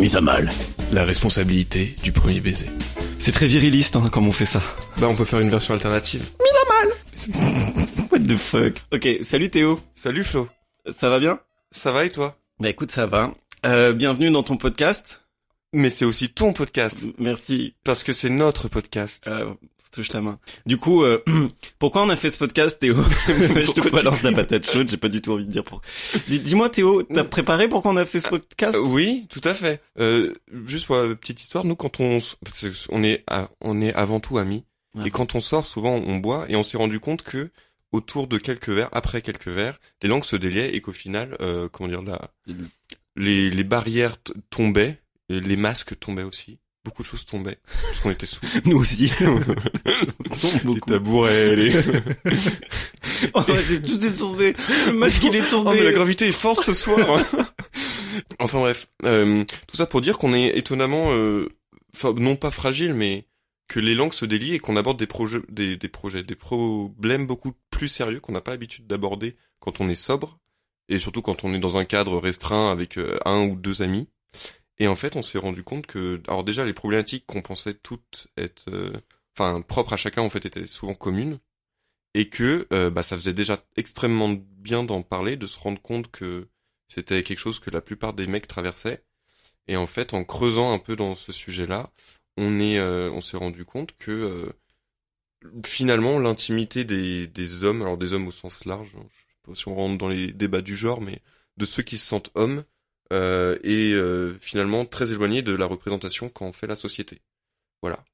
Mise à mal. La responsabilité du premier baiser. C'est très viriliste hein, comme on fait ça. Bah on peut faire une version alternative. What the fuck Ok, salut Théo. Salut Flo. Ça va bien? Ça va et toi? Bah écoute, ça va. Euh, bienvenue dans ton podcast. Mais c'est aussi ton podcast. Merci. Parce que c'est notre podcast. Euh, se touche la main. Du coup, euh, pourquoi on a fait ce podcast, Théo Je te balance la patate chaude, j'ai pas du tout envie de dire pourquoi. Dis- Dis-moi, Théo, t'as préparé pourquoi on a fait ce podcast? Euh, oui, tout à fait. Euh, juste pour la petite histoire, nous quand on on est on est avant tout amis Ah. et quand on sort souvent on boit et on s'est rendu compte que autour de quelques verres, après quelques verres, les langues se déliaient et qu'au final, euh, comment dire, la, les, les barrières tombaient, et les masques tombaient aussi. Beaucoup de choses tombaient parce qu'on était sous. Nous aussi. les tabourets, les... oh, tout est tombé. Le masque, il est Oh tombé. mais la gravité est forte ce soir. enfin bref, euh, tout ça pour dire qu'on est étonnamment, euh, non pas fragile, mais que les langues se délient et qu'on aborde des projets, des, des projets, des problèmes beaucoup plus sérieux qu'on n'a pas l'habitude d'aborder quand on est sobre et surtout quand on est dans un cadre restreint avec euh, un ou deux amis. Et en fait, on s'est rendu compte que, alors déjà, les problématiques qu'on pensait toutes être, euh, enfin propres à chacun en fait étaient souvent communes et que euh, bah, ça faisait déjà extrêmement bien d'en parler, de se rendre compte que c'était quelque chose que la plupart des mecs traversaient. Et en fait, en creusant un peu dans ce sujet-là, on euh, s'est rendu compte que finalement l'intimité des, des hommes, alors des hommes au sens large, hein, je sais pas si on rentre dans les débats du genre, mais de ceux qui se sentent hommes, euh, est euh, finalement très éloigné de la représentation qu'en fait la société. Voilà.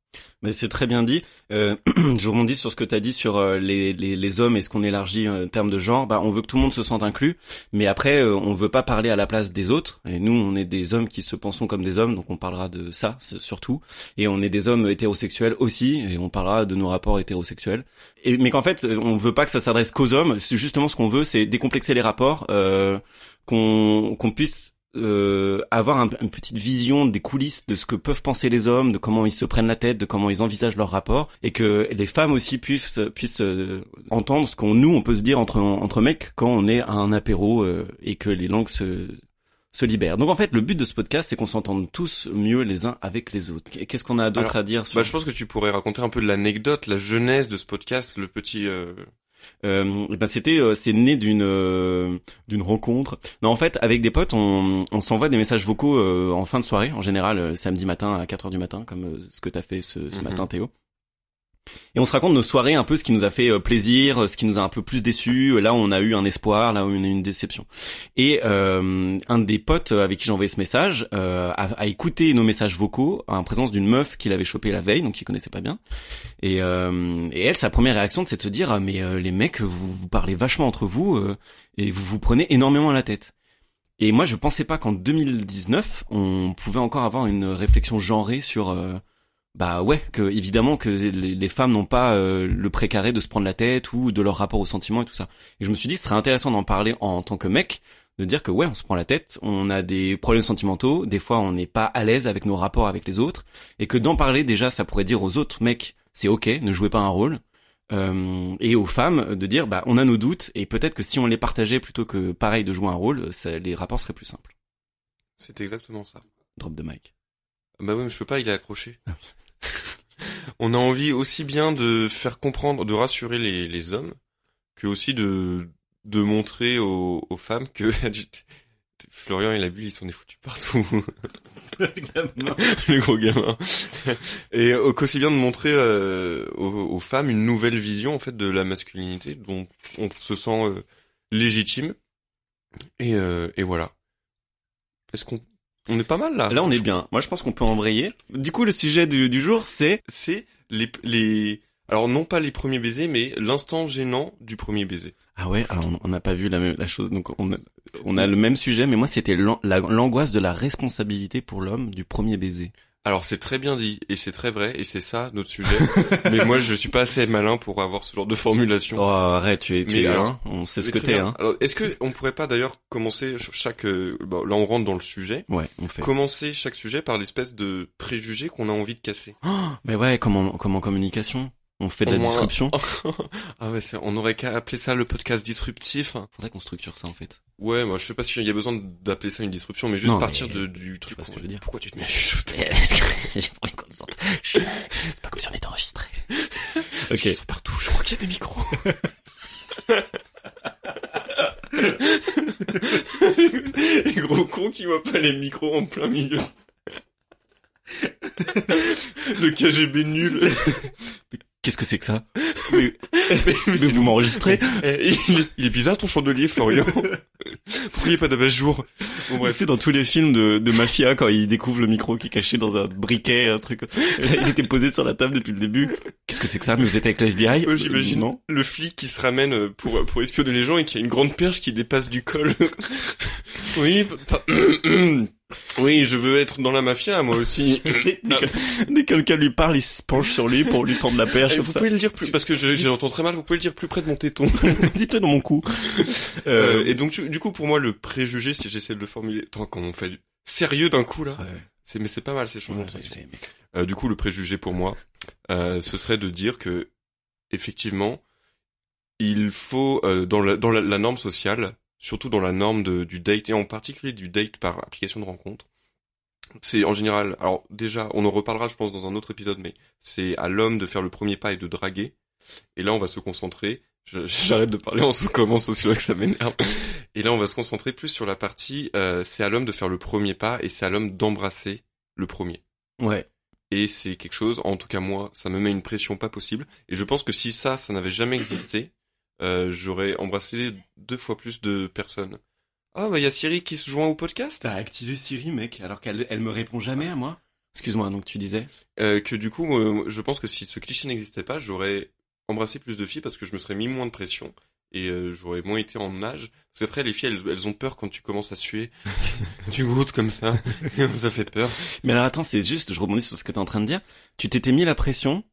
Mais c'est très bien dit. Euh, je rebondis sur ce que tu as dit sur euh, les, les, les hommes et ce qu'on élargit euh, en termes de genre. Bah, on veut que tout le monde se sente inclus, mais après, euh, on veut pas parler à la place des autres. Et nous, on est des hommes qui se pensons comme des hommes, donc on parlera de ça surtout. Et on est des hommes hétérosexuels aussi, et on parlera de nos rapports hétérosexuels. Et, mais qu'en fait, on veut pas que ça s'adresse qu'aux hommes. Justement ce qu'on veut, c'est décomplexer les rapports, euh, qu'on qu'on puisse euh, avoir un- une petite vision des coulisses de ce que peuvent penser les hommes, de comment ils se prennent la tête, de comment ils envisagent leur rapport, et que les femmes aussi puissent puissent euh, entendre ce qu'on nous on peut se dire entre entre mecs quand on est à un apéro euh, et que les langues se se libèrent. Donc en fait, le but de ce podcast, c'est qu'on s'entende tous mieux les uns avec les autres. Qu'est-ce qu'on a d'autre à dire sur Bah, je pense que tu pourrais raconter un peu de l'anecdote, la genèse de ce podcast, le petit. Euh, ben c'était euh, c'est né d'une euh, d'une rencontre. Non en fait avec des potes on, on s'envoie des messages vocaux euh, en fin de soirée en général samedi matin à 4 heures du matin comme ce que t'as fait ce, ce Mhm. matin Théo. Et on se raconte nos soirées un peu ce qui nous a fait euh, plaisir, euh, ce qui nous a un peu plus déçus. Là on a eu un espoir, là on a eu une déception. Et euh, un des potes avec qui j'ai ce message euh, a, a écouté nos messages vocaux en présence d'une meuf qu'il avait chopé la veille, donc qu'il connaissait pas bien. Et, euh, et elle, sa première réaction, c'est de se dire, ah, mais euh, les mecs, vous, vous parlez vachement entre vous euh, et vous vous prenez énormément à la tête. Et moi, je pensais pas qu'en 2019, on pouvait encore avoir une réflexion genrée sur, euh, bah ouais, que évidemment que les, les femmes n'ont pas euh, le précaré de se prendre la tête ou de leur rapport aux sentiments et tout ça. Et je me suis dit, ce serait intéressant d'en parler en tant que mec, de dire que ouais, on se prend la tête, on a des problèmes sentimentaux, des fois on n'est pas à l'aise avec nos rapports avec les autres, et que d'en parler déjà, ça pourrait dire aux autres mecs, c'est ok, ne jouez pas un rôle. Euh, et aux femmes de dire bah on a nos doutes et peut-être que si on les partageait plutôt que pareil de jouer un rôle, ça, les rapports seraient plus simples. C'est exactement ça. Drop de mic. Bah ouais, mais je peux pas, il est accroché. On a envie aussi bien de faire comprendre, de rassurer les, les hommes, que aussi de, de montrer aux, aux femmes que Florian et la bulle, ils sont des foutus partout. le gros gamin. Et qu'aussi bien de montrer euh, aux, aux femmes une nouvelle vision en fait de la masculinité dont on se sent euh, légitime. Et, euh, et voilà. Est-ce qu'on on est pas mal là Là on est bien. Moi je pense qu'on peut embrayer. Du coup le sujet du, du jour c'est C'est les les Alors non pas les premiers baisers, mais l'instant gênant du premier baiser. Ah ouais, alors on- n'a pas vu la, même, la chose, donc on a, on a le même sujet, mais moi c'était l'an- la- l'angoisse de la responsabilité pour l'homme du premier baiser. Alors c'est très bien dit et c'est très vrai et c'est ça notre sujet. mais moi je suis pas assez malin pour avoir ce genre de formulation. Oh arrête, tu es, tu Mais es hein, on sait ce que t'es, hein. Alors est-ce que on pourrait pas d'ailleurs commencer chaque euh, bon, là on rentre dans le sujet, Ouais, on fait. commencer chaque sujet par l'espèce de préjugé qu'on a envie de casser. Oh, mais ouais, comme en, comme en communication, on fait de la moins- disruption. ah ouais, c'est- on aurait qu'à appeler ça le podcast disruptif. Faudrait qu'on structure ça en fait. Ouais, moi je sais pas s'il y a besoin d'appeler ça une disruption, mais juste Non, partir mais de, du truc. vois ce que je veux dire. Pourquoi tu te mets à chuchoter J'ai pris conscience. C'est pas comme si on était enregistré. Ok. Ils sont partout, je crois qu'il y a des micros. les gros cons qui voient pas les micros en plein milieu. Le KGB nul. Qu'est-ce que c'est que ça Mais, mais vous m'enregistrez Eh, il, est- il est bizarre ton chandelier, Florian. Pourquoi il pas d'abat-jour Bon bref. C'est dans tous les films de, de mafia quand il découvre le micro qui est caché dans un briquet, un truc. Là, il était posé sur la table depuis le début. Qu'est-ce que c'est que ça Mais vous êtes avec la FBI Ouais, J'imagine Non. le flic qui se ramène euh, pour pour espionner les gens et qui a une grande perche qui dépasse du col. oui, pa- oui, je veux être dans la mafia moi aussi. Dès que- quelqu'un lui parle, il se penche sur lui pour lui tendre la perche Eh, vous ça. pouvez le dire plus parce que je- j'entends très mal. Vous pouvez le dire plus près de mon téton. Dites-le dans mon cou. Euh, et donc du, coup pour moi le préjugé si j'essaie de le formuler, attends quand on fait du sérieux d'un coup là, Ouais, c'est mais c'est pas mal ces ouais, aimé. Euh, du coup, le préjugé pour moi, euh, ce serait de dire que, effectivement, il faut euh, dans, la, dans la, la norme sociale, surtout dans la norme de, du date et en particulier du date par application de rencontre. C'est en général, alors déjà, on en reparlera, je pense, dans un autre épisode, mais c'est à l'homme de faire le premier pas et de draguer. Et là, on va se concentrer. J'arrête de parler en so- comme en sociologue, ça m'énerve. Et là, on va se concentrer plus sur la partie. euh, c'est à l'homme de faire le premier pas et c'est à l'homme d'embrasser le premier Ouais. et c'est quelque chose, en tout cas moi, ça me met une pression pas possible. Et je pense que si ça, ça n'avait jamais existé, euh, j'aurais embrassé deux fois plus de personnes. Ah bah il y a Siri qui se joint au podcast? T'as activé Siri, mec, alors qu'elle elle me répond jamais à moi. Excuse-moi, donc tu disais? Euh, que du coup, moi, je pense que si ce cliché n'existait pas, j'aurais embrassé plus de filles parce que je me serais mis moins de pression et euh, j'aurais moins été en nage. Parce qu'après les filles, elles, elles ont peur quand tu commences à suer, tu goûtes comme ça, ça fait peur. Mais alors attends, c'est juste, je rebondis sur ce que t'es en train de dire. Tu t'étais mis la pression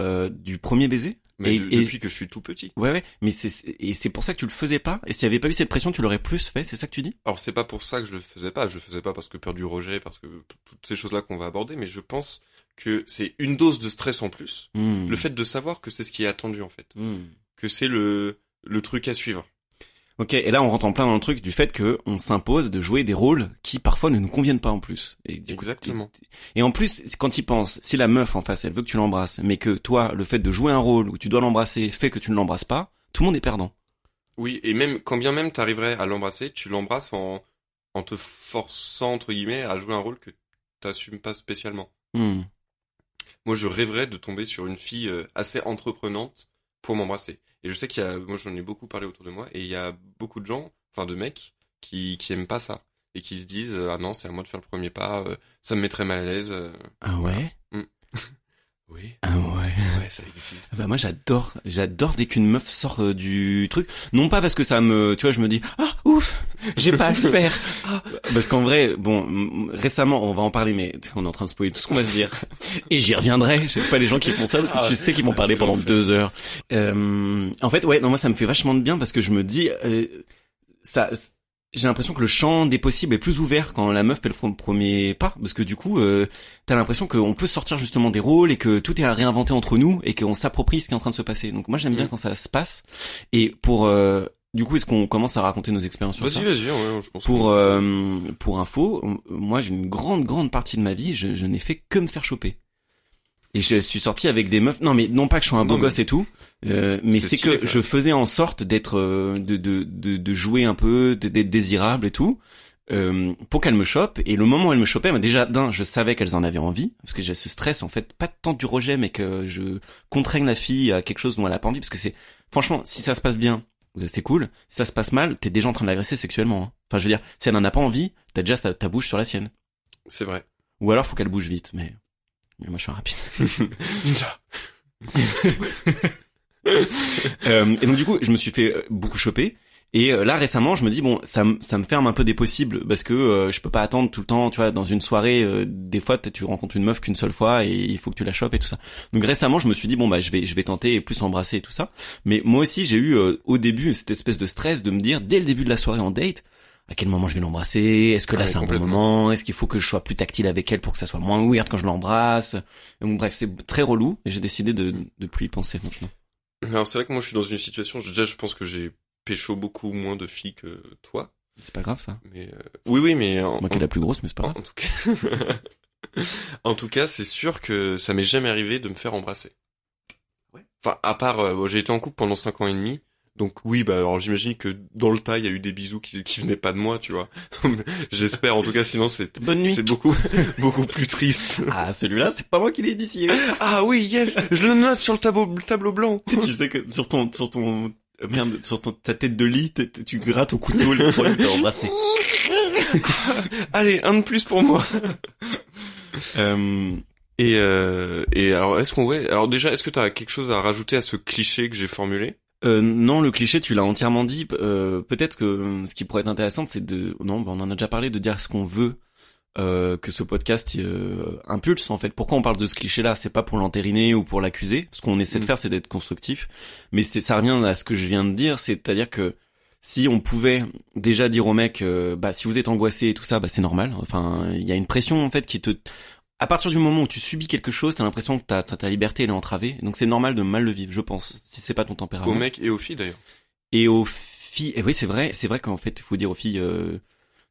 euh, du premier baiser Mais Et- de- et- depuis que je suis tout petit. Ouais, ouais, mais c'est et c'est pour ça que tu le faisais pas. Et s'il y avait pas eu cette pression, tu l'aurais plus fait. C'est ça que tu dis? Alors c'est pas pour ça que je le faisais pas, je le faisais pas parce que peur du rejet, parce que toutes ces choses-là qu'on va aborder, mais je pense que c'est une dose de stress en plus. Hmm. Le fait de savoir que c'est ce qui est attendu en fait, Hmm. que c'est le le truc à suivre. Ok, et là on rentre en plein dans le truc du fait que on s'impose de jouer des rôles qui parfois ne nous conviennent pas en plus. Et Exactement. et, et en plus, quand il pense, si la meuf en face, elle veut que tu l'embrasses, mais que toi, le fait de jouer un rôle où tu dois l'embrasser fait que tu ne l'embrasses pas, tout le monde est perdant. Oui, et même quand bien même t'arriverais à l'embrasser, tu l'embrasses en en te forçant entre guillemets à jouer un rôle que t'assumes pas spécialement. Hmm. Moi, je rêverais de tomber sur une fille euh, assez entreprenante pour m'embrasser. Et je sais qu'il y a, moi, j'en ai beaucoup parlé autour de moi, et il y a beaucoup de gens, enfin de mecs, qui qui aiment pas ça et qui se disent euh, ah non, c'est à moi de faire le premier pas, euh, ça me mettrait mal à l'aise. euh. Ah ouais? Oui, Ah ouais. ouais, ça existe. Ah Bah moi j'adore, j'adore dès qu'une meuf sort euh, du truc. Non pas parce que ça me, tu vois, je me dis ah ouf, j'ai pas à le faire. Ah, parce qu'en vrai, bon, récemment, on va en parler, mais on est en train de spoiler tout ce qu'on va se dire. Et j'y reviendrai. J'aime pas les gens qui font ça parce que Ah, tu sais qu'ils vont parler pendant deux heures. Euh, en fait, ouais, non moi ça me fait vachement de bien parce que je me dis euh, ça. J'ai l'impression que le champ des possibles est plus ouvert quand la meuf fait le pre- premier pas, parce que du coup, euh, t'as l'impression qu'on peut sortir justement des rôles et que tout est à réinventer entre nous et qu'on s'approprie ce qui est en train de se passer. Donc moi j'aime bien Mm. quand ça se passe. Et pour euh, du coup, est-ce qu'on commence à raconter nos expériences sur ça Vas-y, vas-y, ouais, je pense. Pour que- euh, pour info, moi j'ai une grande grande partie de ma vie, je, je n'ai fait que me faire choper. Et je suis sorti avec des meufs. Non mais non pas que je sois un beau Non, mais- gosse et tout, euh, mais C'est que je faisais en sorte d'être euh, de, de de de jouer un peu, d'être désirable et tout. Euh, pour qu'elle me chope et le moment où elle me chopait, bah, déjà d'un, je savais qu'elles en avaient envie parce que j'ai ce stress en fait, pas tant du rejet, mais que je contraigne la fille à quelque chose dont elle a pas envie parce que c'est franchement, si ça se passe bien, euh, c'est cool. Si ça se passe mal, t'es déjà en train de l'agresser sexuellement. hein. Enfin, je veux dire, si elle en a pas envie, t'as déjà ta, ta bouche sur la sienne. C'est vrai. Ou alors faut qu'elle bouge vite, mais, mais moi je suis un rapide. Ninja. Euh, et donc du coup, je me suis fait euh, beaucoup choper. Et euh, là récemment, je me dis bon, ça, me- ça me ferme un peu des possibles parce que euh, je peux pas attendre tout le temps. Tu vois, dans une soirée, euh, des fois tu rencontres une meuf qu'une seule fois et il faut que tu la chopes et tout ça. Donc récemment, je me suis dit bon bah je vais je vais tenter et plus embrasser et tout ça. Mais moi aussi, j'ai eu euh, au début cette espèce de stress de me dire dès le début de la soirée en date. À quel moment je vais l'embrasser? Est-ce que Ah là ouais, c'est un bon moment? Est-ce qu'il faut que je sois plus tactile avec elle pour que ça soit moins weird quand je l'embrasse? Bref, c'est très relou et j'ai décidé de de plus y penser maintenant. Alors c'est vrai que moi je suis dans une situation, je- déjà je pense que j'ai pécho beaucoup moins de filles que toi. C'est pas grave ça. Mais euh, oui oui mais en, C'est moi qui est la plus grosse, mais c'est pas grave. en tout cas, en tout cas c'est sûr que ça m'est jamais arrivé de me faire embrasser. Ouais. Enfin à part, euh, j'ai été en couple pendant cinq ans et demi. Donc oui, bah alors j'imagine que dans le tas il y a eu des bisous qui, qui venaient pas de moi, tu vois. J'espère en tout cas, sinon c'est beaucoup beaucoup plus triste. Ah, celui-là, c'est pas moi qui l'ai initié. Ah oui, yes, je le note sur le tableau le tableau blanc. tu sais que sur ton, sur ton, euh, merde, sur ton, ta tête de lit, tu grattes au couteau le fois t'as embrassé. Allez, un de plus pour moi. Euh, Et euh, et alors est-ce qu'on ouais alors déjà est-ce que t'as quelque chose à rajouter à ce cliché que j'ai formulé? Euh, non, le cliché, tu l'as entièrement dit. Euh, Peut-être que euh, ce qui pourrait être intéressant, c'est de, non, bah, on en a déjà parlé, de dire ce qu'on veut. euh, que ce podcast euh, impulse en fait. Pourquoi on parle de ce cliché-là? C'est pas pour l'entériner ou pour l'accuser. Ce qu'on essaie de Mm. faire, c'est d'être constructif. Mais c'est ça revient à ce que je viens de dire, c'est-à-dire que si on pouvait déjà dire au mec, bah si vous êtes angoissé et tout ça, bah c'est normal. Enfin, il y a une pression en fait qui te, à partir du moment où tu subis quelque chose, t'as l'impression que ta, ta, liberté elle est entravée. Donc c'est normal de mal le vivre, je pense, si c'est pas ton tempérament. aux mecs et aux filles d'ailleurs Et aux filles, et oui c'est vrai, c'est vrai qu'en fait il faut dire aux filles, euh,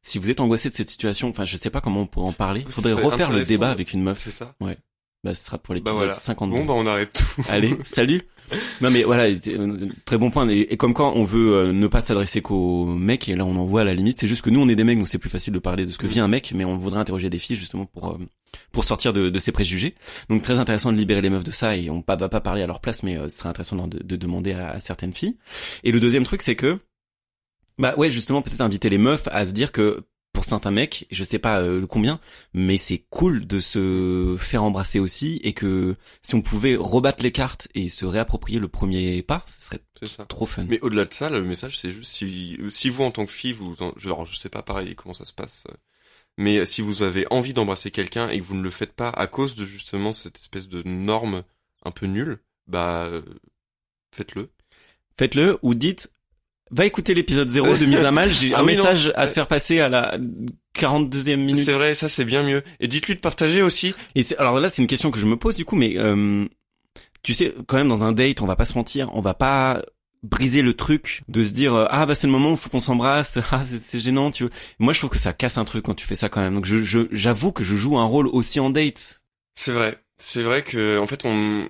si vous êtes angoissé de cette situation, enfin je sais pas comment on pourrait en parler. Faudrait refaire le débat avec une meuf. c'est ça Bah ce sera pour bah l'épisode voilà 52. bon bah on arrête tout Allez, salut. Non mais voilà, euh, très bon point. Et, comme quand on veut euh, ne pas s'adresser qu'aux mecs, et là on en voit à la limite, c'est juste que nous on est des mecs, donc c'est plus facile de parler de ce que vit un mec, mais on voudrait interroger des filles justement pour euh, pour sortir de, de ces préjugés. Donc très intéressant de libérer les meufs de ça, et on va pas parler à leur place, mais ce serait intéressant de, de demander à, à certaines filles. Et le deuxième truc, c'est que bah ouais, justement peut-être inviter les meufs à se dire que pour certains mecs, je sais pas euh, combien, mais c'est cool de se faire embrasser aussi et que si on pouvait rebattre les cartes et se réapproprier le premier pas, ce serait ça trop fun. mais au-delà de ça le message c'est juste si si vous en tant que fille vous en, genre je sais pas pareil comment ça se passe euh, mais si vous avez envie d'embrasser quelqu'un et que vous ne le faites pas à cause de justement cette espèce de norme un peu nulle bah euh, faites-le Faites-le ou dites va écouter l'épisode 0 de mise à mal, j'ai Ah un oui, non. message à te faire passer à la 42e minute. c'est vrai ça c'est bien mieux. Et dites-lui de partager aussi. Et alors là, c'est une question que je me pose du coup, mais euh, tu sais, quand même dans un date, on va pas se mentir, on va pas briser le truc de se dire euh, ah bah c'est le moment où faut qu'on s'embrasse. Ah c'est gênant tu vois moi je trouve que ça casse un truc quand tu fais ça quand même. Donc je je- j'avoue que je joue un rôle aussi en date. C'est vrai. C'est vrai que, en fait, on,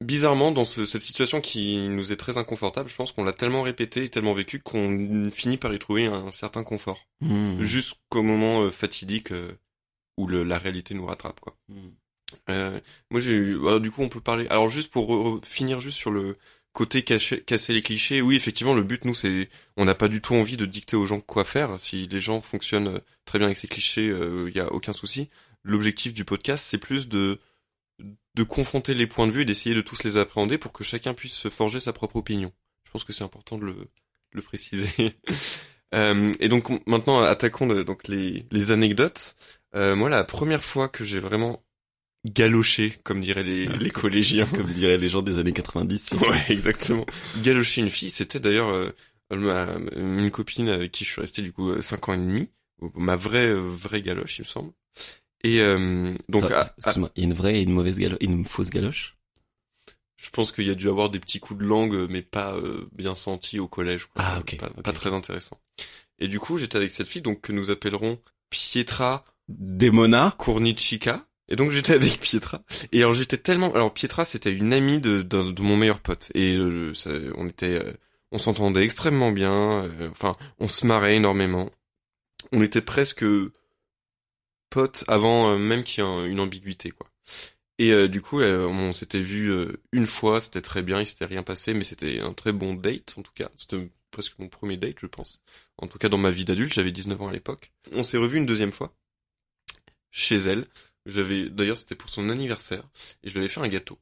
bizarrement, dans ce- cette situation qui nous est très inconfortable, je pense qu'on l'a tellement répété et tellement vécu qu'on finit par y trouver un, certain confort. Hmm. Jusqu'au moment euh, fatidique euh, où le, la réalité nous rattrape, quoi. Hmm. Euh, moi, j'ai eu, alors, du coup, on peut parler. Alors, juste pour finir juste sur le côté casser les clichés. Oui, effectivement, le but, nous, c'est, on n'a pas du tout envie de dicter aux gens quoi faire. Si les gens fonctionnent euh, très bien avec ces clichés, il y a aucun souci. L'objectif du podcast, c'est plus de de confronter les points de vue et d'essayer de tous les appréhender pour que chacun puisse se forger sa propre opinion. Je pense que c'est important de le, de le préciser. Euh, et donc maintenant attaquons de- donc les, les anecdotes. Euh, moi la première fois que j'ai vraiment galoché, comme diraient les, les collégiens, comme diraient les gens des années 90 surtout. Ouais, exactement. Galocher une fille, c'était d'ailleurs euh, ma- une copine avec qui je suis resté du coup euh, cinq ans et demi, ma vraie euh, vraie galoche, il me semble. Et euh, donc, Attends, excuse-moi il y a une vraie et une mauvaise galoche une fausse galoche? Je pense qu'il y a dû avoir des petits coups de langue, mais pas euh, bien sentis au collège. Quoi. Ah, ok, Pas, très intéressant. Et du coup, j'étais avec cette fille, donc que nous appellerons Pietra Demona Kournichika. Et donc j'étais avec Pietra. Et alors j'étais tellement, alors Pietra c'était une amie de, de, de mon meilleur pote. Et euh, ça- on était, euh, on s'entendait extrêmement bien. euh, enfin, on se marrait énormément. On était presque potes avant euh, même qu'il y ait un- une ambiguïté quoi. Et euh, du coup, euh, on s'était vu euh, une fois, c'était très bien, il s'était rien passé, mais c'était un très bon date en tout cas. C'était presque mon premier date, je pense. En tout cas, dans ma vie d'adulte, j'avais 19 ans à l'époque. On s'est revu une deuxième fois chez elle. J'avais d'ailleurs c'était pour son anniversaire et je lui avais fait un gâteau.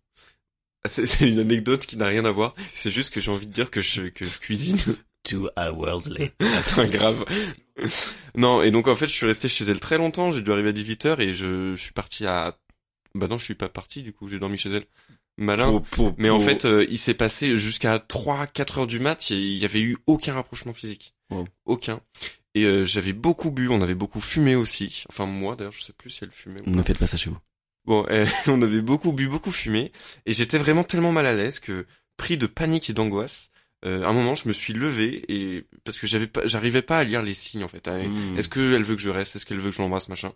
c'est une anecdote qui n'a rien à voir. C'est juste que j'ai envie de dire que je que je cuisine. Two hours later. Grave. non, et donc en fait, je suis resté chez elle très longtemps. J'ai dû arriver à 18h et je, je suis parti à. Bah non, je suis pas parti. Du coup, j'ai dormi chez elle. Malin. Mais en fait, euh, il s'est passé jusqu'à 3-4 heures du mat, il y avait eu aucun rapprochement physique. Wow. Aucun. Et euh, j'avais beaucoup bu, on avait beaucoup fumé aussi. Enfin moi d'ailleurs, je sais plus si elle fumait ou ne faites pas ça chez vous. Bon, euh, on avait beaucoup bu, beaucoup fumé, et j'étais vraiment tellement mal à l'aise que, pris de panique et d'angoisse, euh, à un moment, je me suis levé et parce que j'avais pas, j'arrivais pas à lire les signes en fait. À- Mm. Est-ce qu'elle veut que je reste? Est-ce qu'elle veut que je l'embrasse, machin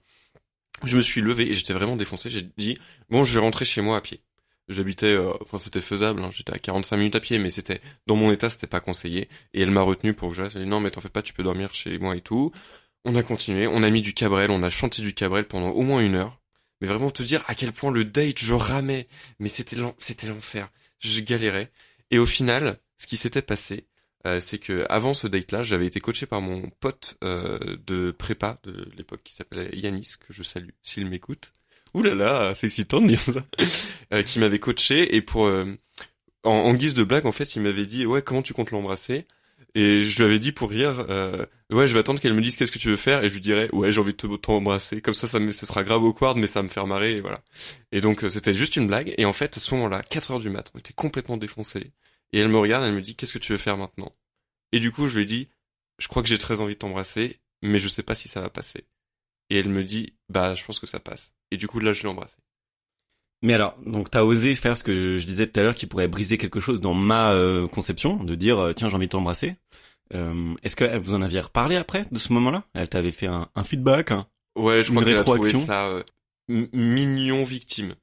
Je me suis levé et j'étais vraiment défoncé. J'ai dit bon, je vais rentrer chez moi à pied. J'habitais, euh, enfin c'était faisable. hein, J'étais à 45 minutes à pied, mais c'était dans mon état, c'était pas conseillé. Et elle m'a retenu pour que je reste. Elle a dit non, mais t'en fais pas, tu peux dormir chez moi et tout. On a continué, on a mis du Cabrel, on a chanté du Cabrel pendant au moins une heure. Mais vraiment te dire à quel point le date je ramais, mais c'était c'était l'enfer. Je galérais. Et au final, ce qui s'était passé, euh, c'est que avant ce date-là, j'avais été coaché par mon pote euh, de prépa de l'époque qui s'appelait Yanis, que je salue s'il m'écoute. Ouh là là, c'est excitant de dire ça. Euh, qui m'avait coaché et pour euh, en, guise de blague, en fait, il m'avait dit ouais comment tu comptes l'embrasser? Et je lui avais dit pour rire ouais je vais attendre qu'elle me dise qu'est-ce que tu veux faire et je lui dirais ouais j'ai envie de te- t'embrasser comme ça ça me ce sera grave awkward mais ça va me faire marrer et voilà. Et donc c'était juste une blague. Et en fait à ce moment-là 4 heures du mat on était complètement défoncés et elle me regarde elle me dit qu'est-ce que tu veux faire maintenant? Et du coup je lui dit je crois que j'ai très envie de t'embrasser mais je sais pas si ça va passer. Et elle me dit bah je pense que ça passe. Et du coup là je l'ai embrassé Mais alors, donc t'as osé faire ce que je disais tout à l'heure qui pourrait briser quelque chose dans ma euh, conception, de dire euh, tiens j'ai envie de t'embrasser. Euh, Est-ce que vous en aviez reparlé après de ce moment-là? Elle t'avait fait un, un feedback hein ouais je Une crois qu'elle a trouvé ça euh, mignon victime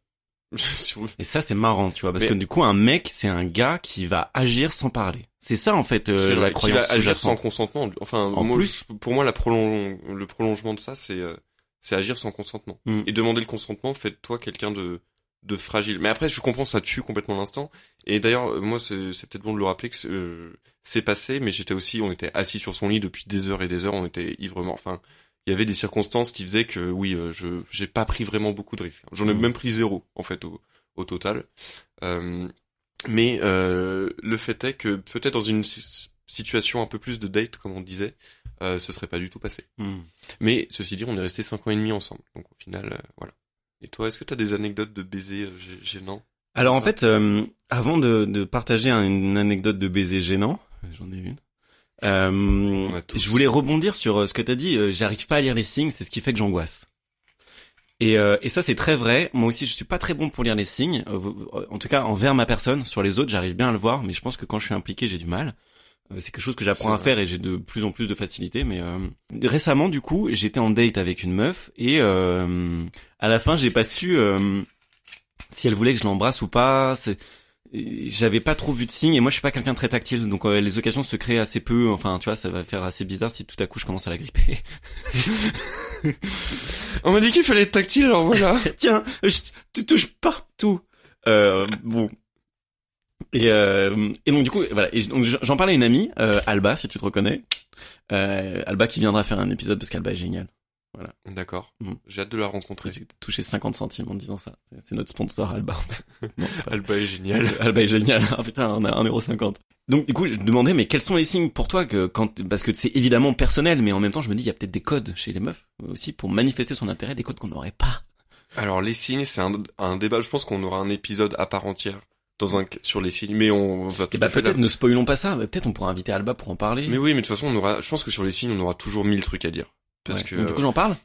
Et ça c'est marrant, tu vois, parce Mais- que du coup un mec c'est un gars qui va agir sans parler. C'est ça en fait euh, qui, la qui croyance va agir sans consentement. Enfin, En moi, plus. je- pour moi, la prolong, le prolongement de ça, c'est euh, c'est agir sans consentement. Mm. Et demander le consentement fait de toi quelqu'un de de fragile. Mais après, je comprends, ça tue complètement l'instant. Et d'ailleurs, euh, moi, c'est c'est peut-être bon de le rappeler que c'est, euh, c'est passé, mais j'étais aussi, on était assis sur son lit depuis des heures et des heures, on était ivre-mort. Enfin, il y avait des circonstances qui faisaient que, oui, euh, je j'ai pas pris vraiment beaucoup de risques. J'en ai Mm. même pris zéro, en fait, au, au total. Euh, mais euh, le fait est que peut-être dans une si- situation un peu plus de date, comme on disait, euh, ce serait pas du tout passé. Hmm. Mais ceci dit, on est resté cinq ans et demi ensemble. Donc au final, euh, voilà. Et toi, est-ce que t'as des anecdotes de baisers euh, gê- gênants? Alors en fait, euh, avant de, de partager un- une anecdote de baiser gênant, j'en ai une. Euh, je voulais rebondir sur euh, ce que t'as dit. euh, J'arrive pas à lire les signes, c'est ce qui fait que j'angoisse. Et, euh, et ça c'est très vrai. Moi aussi, je suis pas très bon pour lire les signes. En tout cas, envers ma personne. Sur les autres, j'arrive bien à le voir, mais je pense que quand je suis impliqué, j'ai du mal. C'est quelque chose que j'apprends à faire et j'ai de plus en plus de facilité. Mais euh, récemment, du coup, j'étais en date avec une meuf et euh, à la fin, j'ai pas su euh, si elle voulait que je l'embrasse ou pas. J'avais pas trop vu de signes et moi je suis pas quelqu'un de très tactile donc euh, les occasions se créent assez peu enfin tu vois ça va faire assez bizarre si tout à coup je commence à la gripper. On m'a dit qu'il fallait être tactile, alors voilà. tiens je, tu touches partout. Euh, bon. Et euh, et donc du coup voilà. Et donc j'en parlais à une amie euh, Alba si tu te reconnais. Euh, Alba qui viendra faire un épisode parce qu'Alba est géniale D'accord. Mm. J'ai hâte de la rencontrer. j'ai touché 50 centimes en disant ça C'est- notre sponsor Alba non, c'est pas Alba est génial. Alba est génial. Ah putain, on a 1,50€. Donc du coup, je me demandais, mais quels sont les signes pour toi que quand parce que c'est évidemment personnel, mais en même temps, je me dis, il y a peut-être des codes chez les meufs aussi pour manifester son intérêt, des codes qu'on n'aurait pas. Alors les signes, c'est un, un débat. Je pense qu'on aura un épisode à part entière dans un sur les signes, mais on va tout Et bah à fait peut-être ne spoilons pas ça. Peut-être on pourra inviter Alba pour en parler. Mais oui, mais de toute façon, on aura. Je pense que sur les signes, on aura toujours mille trucs à dire. Parce Ouais. que. Donc, du coup, j'en parle.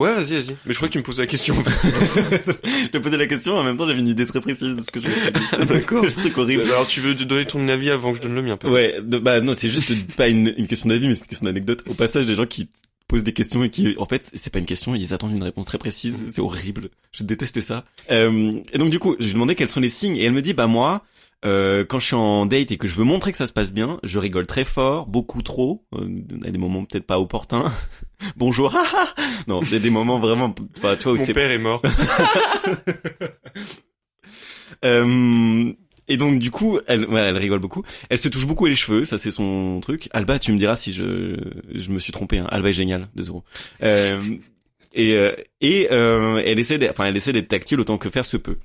Ouais, vas-y, vas-y. Mais je crois que tu me posais la question. en fait. je te posais la question. En même temps, j'avais une idée très précise de ce que je voulais dire. D'accord. Ce truc horrible. Alors, tu veux donner ton avis avant que je donne le mien, peut-être Ouais, de- bah non, c'est juste pas une, une question d'avis, mais c'est une question d'anecdote. Au passage, des gens qui posent des questions et qui, en fait, c'est pas une question, ils attendent une réponse très précise. C'est horrible. Je détestais ça. Euh, et donc du coup, je lui demandais quels sont les signes et elle me dit, bah moi, euh, quand je suis en date et que je veux montrer que ça se passe bien, je rigole très fort, beaucoup trop, euh, à des moments peut-être pas opportuns. Bonjour, non, il y a des moments vraiment, enfin, tu vois, où Mon père est mort. euh, et donc du coup, elle, ouais, elle rigole beaucoup. Elle se touche beaucoup les cheveux, ça c'est son truc. Alba, tu me diras si je je me suis trompé. Hein. Alba est géniale, 2 euros. Euh, et euh, et euh, elle essaie, enfin elle essaie d'être tactile autant que faire se peut.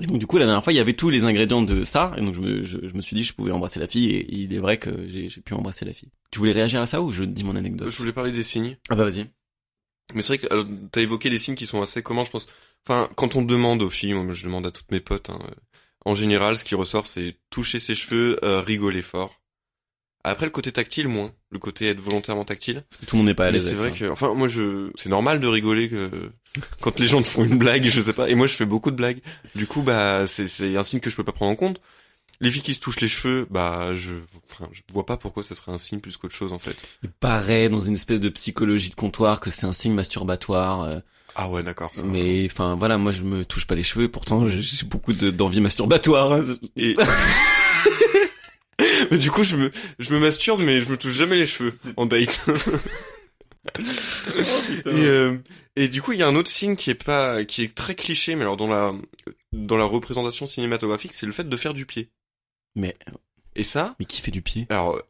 Et donc du coup la dernière fois il y avait tous les ingrédients de ça et donc je me, je, je me suis dit je pouvais embrasser la fille et il est vrai que j'ai pu embrasser la fille. Tu voulais réagir à ça ou je dis mon anecdote? Je voulais parler des signes. Ah bah vas-y. Mais c'est vrai que t'as évoqué des signes qui sont assez communs, je pense. Enfin, quand on demande aux filles, moi je demande à toutes mes potes, hein, en général, ce qui ressort, c'est toucher ses cheveux, euh, rigoler fort. Après, le côté tactile, moins. Le côté être volontairement tactile. Parce que tout le monde n'est pas à l'aise. c'est vrai ça. que, enfin, moi, je, c'est normal de rigoler que, quand les gens te font une blague, je sais pas. Et moi, je fais beaucoup de blagues. Du coup, bah, c'est, c'est un signe que je peux pas prendre en compte. Les filles qui se touchent les cheveux, bah, je, enfin, je vois pas pourquoi ça serait un signe plus qu'autre chose, en fait. Il paraît dans une espèce de psychologie de comptoir que c'est un signe masturbatoire. euh, Ah ouais, d'accord. mais enfin voilà moi je me touche pas les cheveux pourtant j'ai beaucoup de- d'envie masturbatoire. hein. Et Mais du coup, je me, je me masturbe, mais je me touche jamais les cheveux en date. et, euh, et du coup, il y a un autre signe qui est pas, qui est très cliché, mais alors dans la, dans la représentation cinématographique, c'est le fait de faire du pied. Mais Et ça, mais qui fait du pied? Alors,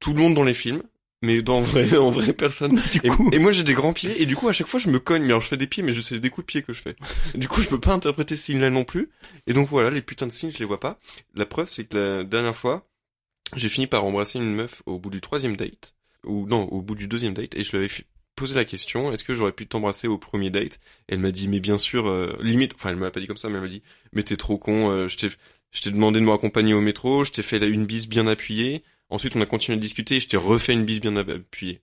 tout le monde dans les films, mais dans vrai, en vrai, personne. Du Et, coup et moi, j'ai des grands pieds, et du coup, à chaque fois, je me cogne. Mais alors, je fais des pieds, mais je sais des coups de pied que je fais. Du coup, je peux pas interpréter ce signe-là non plus. Et donc, voilà, les putains de signes, je les vois pas. La preuve, c'est que la dernière fois, j'ai fini par embrasser une meuf au bout du troisième date. Ou non, au bout du deuxième date, et je lui avais posé la question, est-ce que j'aurais pu t'embrasser au premier date? Elle m'a dit, mais bien sûr, euh, limite, enfin, elle m'a pas dit comme ça, mais elle m'a dit, mais t'es trop con, euh, je t'ai, je t'ai demandé de me raccompagner au métro, je t'ai fait là une bise bien appuyée, ensuite on a continué à discuter, et je t'ai refait une bise bien appuyée.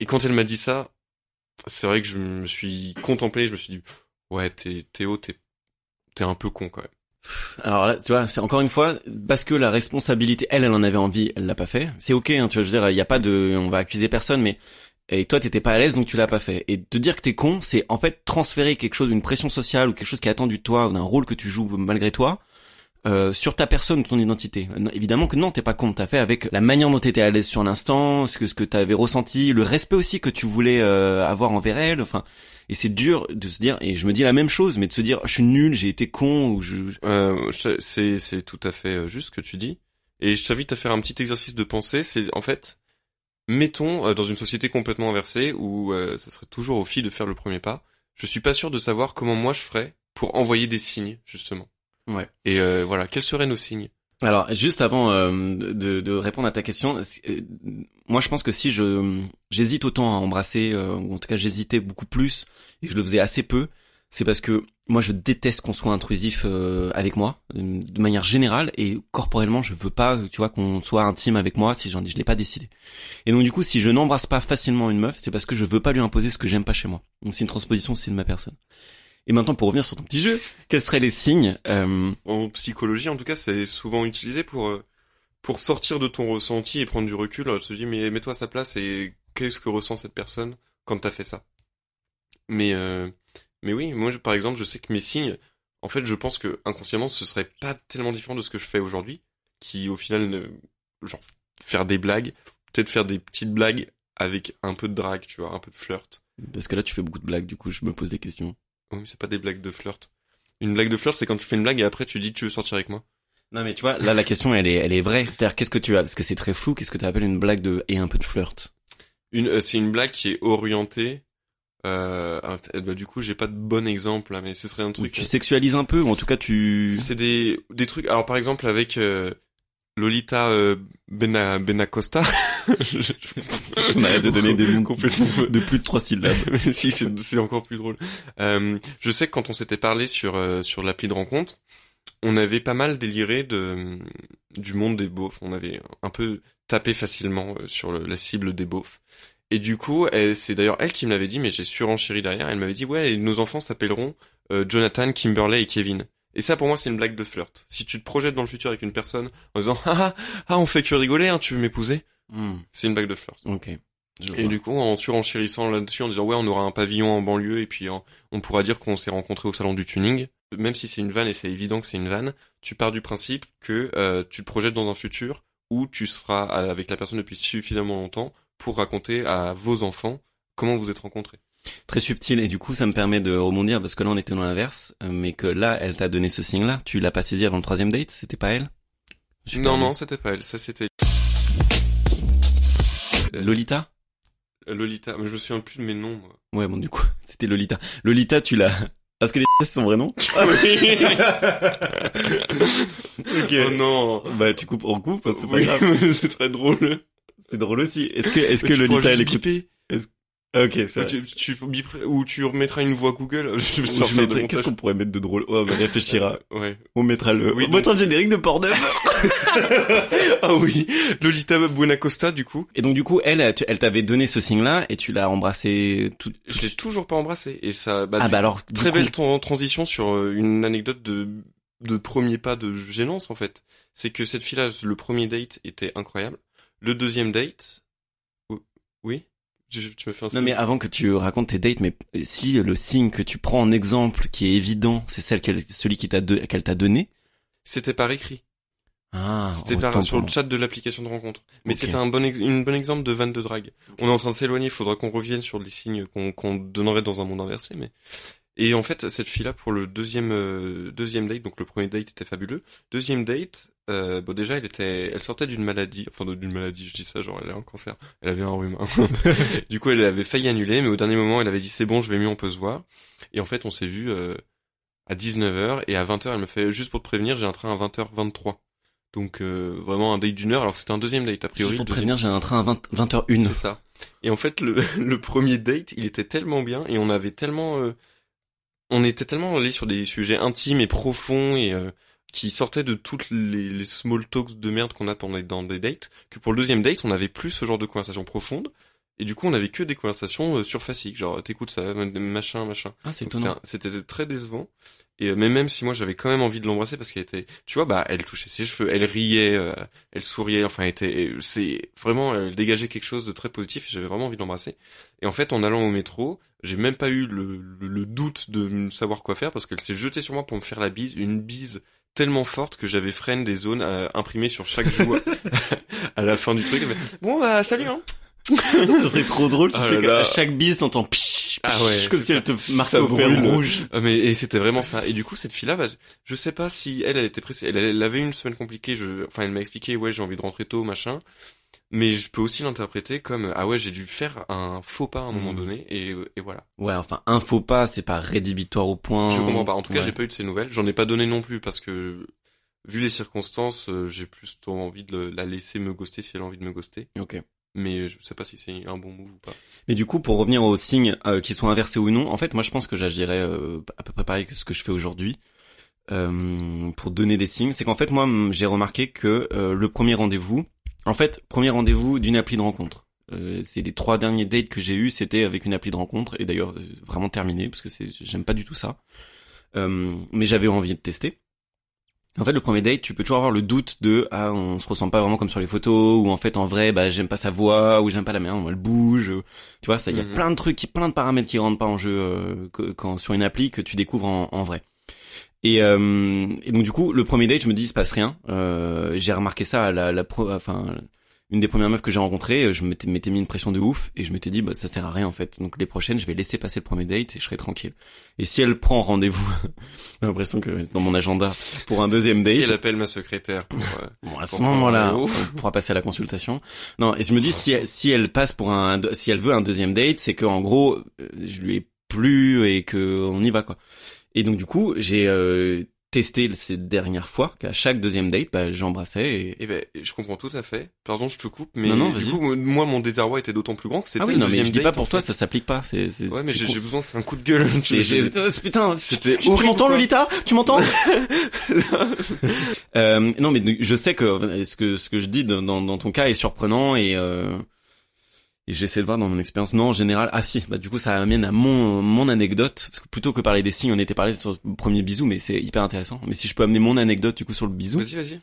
Et quand elle m'a dit ça, c'est vrai que je me suis contemplé, je me suis dit, ouais, t'es, Théo, t'es, t'es un peu con quand même. Alors là, tu vois, c'est encore une fois parce que la responsabilité, elle, elle en avait envie, elle l'a pas fait. C'est ok, hein, tu vois, je veux dire, il y a pas de, on va accuser personne, mais et toi, t'étais pas à l'aise, donc tu l'as pas fait. Et te dire que t'es con, c'est en fait transférer quelque chose, une pression sociale ou quelque chose qui est attendu de toi, ou d'un rôle que tu joues malgré toi. Euh, sur ta personne ton identité. Évidemment que non, t'es pas con. T'as fait avec la manière dont t'étais à l'aise sur l'instant, ce que ce que t'avais ressenti, le respect aussi que tu voulais euh, avoir envers elle. Enfin, et c'est dur de se dire. Et je me dis la même chose, mais de se dire, je suis nul, j'ai été con ou je, Euh, c'est, c'est tout à fait euh, juste ce que tu dis. Et je t'invite à faire un petit exercice de pensée. C'est en fait, mettons euh, dans une société complètement inversée où euh, ça serait toujours aux filles de faire le premier pas. Je suis pas sûr de savoir comment moi je ferais pour envoyer des signes justement. Ouais. Et euh, voilà, quels seraient nos signes? Alors, juste avant euh, de, de répondre à ta question, euh, moi je pense que si je j'hésite autant à embrasser, euh, ou en tout cas j'hésitais beaucoup plus et je le faisais assez peu, c'est parce que moi je déteste qu'on soit intrusif euh, avec moi euh, de manière générale et corporellement je veux pas, tu vois, qu'on soit intime avec moi si j'en dis je l'ai pas décidé. Et donc du coup si je n'embrasse pas facilement une meuf, c'est parce que je veux pas lui imposer ce que j'aime pas chez moi. Donc c'est une transposition aussi de ma personne. Et maintenant pour revenir sur ton petit jeu, quels seraient les signes euh, En psychologie, en tout cas, c'est souvent utilisé pour euh, pour sortir de ton ressenti et prendre du recul. euh, Se dire, mais mets-toi à sa place et qu'est-ce que ressent cette personne quand t'as fait ça? Mais euh, mais oui, moi, je- par exemple, je sais que mes signes, en fait, je pense que inconsciemment, ce serait pas tellement différent de ce que je fais aujourd'hui, qui au final, genre faire des blagues, peut-être faire des petites blagues avec un peu de drague, tu vois, un peu de flirt. Parce que là, tu fais beaucoup de blagues, du coup, je me pose des questions. Oui, mais c'est pas des blagues de flirt. Une blague de flirt, c'est quand tu fais une blague et après tu dis tu veux sortir avec moi. Non, mais tu vois, là, la question, elle est, elle est vraie. C'est-à-dire, qu'est-ce que tu as, parce que c'est très flou, qu'est-ce que tu appelles une blague de, et un peu de flirt? Une, euh, c'est une blague qui est orientée. Euh, ah, t- bah, du coup, j'ai pas de bon exemple là, mais ce serait un truc. tu sexualises un peu, ou en tout cas, tu... C'est des des trucs. Alors par exemple avec euh, Lolita euh, Bena Benacosta. Je- je- On arrête de donner des noms complètement. de plus de trois syllabes. Mais si, c'est encore plus drôle. Euh, je sais que quand on s'était parlé sur euh, sur l'appli de rencontre, on avait pas mal déliré de du monde des beaufs. On avait un peu tapé facilement sur le- la cible des beaufs. Et du coup, c'est d'ailleurs elle qui me l'avait dit, mais j'ai surenchéri derrière. Elle m'avait dit ouais, nos enfants s'appelleront Jonathan, Kimberley et Kevin. Et ça, pour moi, c'est une blague de flirt. Si tu te projettes dans le futur avec une personne en disant ah ah, ah on fait que rigoler, hein, tu veux m'épouser, Hmm, c'est une blague de flirt. ok. Je Et vois. du coup, en surenchérissant là-dessus, en disant ouais, on aura un pavillon en banlieue et puis on pourra dire qu'on s'est rencontrés au salon du tuning. Même si c'est une vanne et c'est évident que c'est une vanne, tu pars du principe que euh, tu te projettes dans un futur où tu seras avec la personne depuis suffisamment longtemps pour raconter à vos enfants comment vous êtes rencontrés. Très subtil, et du coup, ça me permet de rebondir, parce que là, on était dans l'inverse, euh, mais que là, elle t'a donné ce signe-là. Tu l'as pas saisi avant le troisième date? C'était pas elle? Super non, non, c'était pas elle. Ça, c'était Lolita? Lolita. Mais je me souviens plus de mes noms. Moi. Ouais, bon, du coup, c'était Lolita. Lolita, tu l'as, Parce que les c'est son vrai nom Oui. Ok. Oh non. Bah tu coupes, on coupe, c'est pas Oui, grave. c'est très drôle. C'est drôle aussi. Est-ce que, est-ce que tu le pourras Lita elle juste écoute biper. Ok, vrai. tu, tu ou tu remettras une voix Google. Qu'est-ce qu'on pourrait mettre de drôle Oh, on réfléchira. Ouais. On mettra le, Oui, on mettra le générique de Portneuf. Ah oui. Lolita Buenacosta, du coup. Et donc du coup, elle, elle t'avait donné ce signe-là et tu l'as embrassé tout. Je l'ai toujours pas embrassé. Et ça, bah, ah bah alors, Très coup- belle tran- transition sur euh, une anecdote de de premier pas de gênance en fait. C'est que cette fille-là, le premier date était incroyable. Le deuxième date, ou- oui, Tu Non mais avant que tu racontes tes dates, mais si le signe que tu prends en exemple qui est évident, c'est celle qu'elle, celui qui t'a qu'elle t'a donné? C'était par écrit. Ah, C'était par sur le chat de l'application de rencontre. Mais c'était un bon une bon exemple de vanne de drague. On est en train de s'éloigner. Il faudra qu'on revienne sur les signes qu'on qu'on donnerait dans un monde inversé. Mais et en fait, cette fille-là pour le deuxième euh, deuxième date, donc le premier date était fabuleux. Deuxième date, euh, bon déjà, elle était, elle sortait d'une maladie, enfin d'une maladie. Je dis ça, genre elle a un cancer. Elle avait un rhume. hein. du coup, elle avait failli annuler, mais au dernier moment, elle avait dit c'est bon, je vais mieux, on peut se voir. Et en fait, on s'est vu euh, à 19h et à 20h, elle me fait juste pour te prévenir, j'ai un train à 20h23. Donc euh, vraiment un date d'une heure. Alors c'était un deuxième date a Juste priori. pour te prévenir, j'ai un train à 20, 20h01. c'est ça. Et en fait, le, le premier date, il était tellement bien et on avait tellement, euh, on était tellement allé sur des sujets intimes et profonds et euh, qui sortaient de toutes les, les small talks de merde qu'on a pendant dans des dates que pour le deuxième date, on avait plus ce genre de conversation profonde. Et du coup, on avait que des conversations euh, surfaciques, genre t'écoutes ça, machin, machin. Ah, c'est c'était très décevant. Et euh, mais même si moi j'avais quand même envie de l'embrasser parce qu'elle était, tu vois, bah elle touchait ses cheveux, elle riait, euh, elle souriait, enfin elle était, c'est vraiment, elle dégageait quelque chose de très positif. et J'avais vraiment envie de l'embrasser. Et en fait, en allant au métro, j'ai même pas eu le, le, le doute de me savoir quoi faire parce qu'elle s'est jetée sur moi pour me faire la bise, une bise tellement forte que j'avais freine des zones euh, imprimées sur chaque joue à la fin du truc. Bon bah salut hein. Ce serait trop drôle, tu Ah sais là qu'à là. chaque bise, t'entends psh, Ah ouais, comme si ça. elle te marquait Ça au fer rouge. Ah, mais et c'était vraiment ça. Et du coup, cette fille-là, bah, je sais pas si elle, elle était pressée. Elle, elle avait une semaine compliquée. Je, enfin, elle m'a expliqué, ouais, j'ai envie de rentrer tôt, machin. Mais je peux aussi l'interpréter comme, ah ouais, j'ai dû faire un faux pas à un moment Mhm. donné, et, et voilà. Ouais, enfin, un faux pas, c'est pas rédhibitoire au point. Je comprends pas. En tout cas, Ouais. j'ai pas eu de ces nouvelles. J'en ai pas donné non plus parce que, vu les circonstances, euh, j'ai plus envie de le- la laisser me ghoster si elle a envie de me ghoster. Ok. Mais je sais pas si c'est un bon move ou pas. Mais du coup, pour revenir aux signes euh, qui sont inversés ou non, en fait, moi, je pense que j'agirais euh, à peu près pareil que ce que je fais aujourd'hui euh, pour donner des signes. C'est qu'en fait, moi, j'ai remarqué que le premier rendez-vous, en fait, premier rendez-vous d'une appli de rencontre. Euh, c'est les trois derniers dates que j'ai eu, c'était avec une appli de rencontre et d'ailleurs euh, vraiment terminé parce que c'est j'aime pas du tout ça. Euh, mais j'avais envie de tester. En fait, le premier date, tu peux toujours avoir le doute de ah on se ressemble pas vraiment comme sur les photos ou en fait en vrai bah j'aime pas sa voix ou j'aime pas la manière dont elle bouge. Tu vois, ça il y a Mhm. plein de trucs, plein de paramètres qui rentrent pas en jeu euh, que- quand sur une appli que tu découvres en, en vrai. Et, euh, et donc du coup, le premier date, je me dis il se passe rien. Euh, j'ai remarqué ça à la, la pro, enfin une des premières meufs que j'ai rencontrées, je m'étais m'étais mis une pression de ouf et je m'étais dit bah ça sert à rien en fait. Donc les prochaines, je vais laisser passer le premier date et je serai tranquille. Et si elle prend rendez-vous, j'ai l'impression que c'est dans mon agenda pour un deuxième date. Si elle appelle ma secrétaire pour, euh, Bon, à ce moment-là, on pourra passer à la consultation. Non, et je me dis si elle, si elle passe pour un, si elle veut un deuxième date, c'est que en gros, euh, je lui ai plu et que on y va quoi. Et donc du coup, j'ai euh, testé ces dernières fois qu'à chaque deuxième date, bah, j'embrassais et Eh ben, je comprends tout à fait. Pardon, je te coupe, mais Non, non, du coup, moi, mon désarroi était d'autant plus grand que c'était ah oui le non mais deuxième je dis pas date, pour toi, fait. ça s'applique pas. C'est, c'est, Ouais, mais j'ai cool. besoin, c'est un coup de gueule. Euh, putain, C'était tu m'entends. Lolita Tu m'entends euh, Non, mais je sais que ce que ce que je dis dans, dans, dans ton cas est surprenant et euh, et j'essaie de voir dans mon expérience. Non, en général, ah si, bah du coup ça amène à mon mon anecdote parce que plutôt que parler des signes, on était parlé sur le premier bisou, mais c'est hyper intéressant. Mais si je peux amener mon anecdote du coup sur le bisou, Vas-y, vas-y.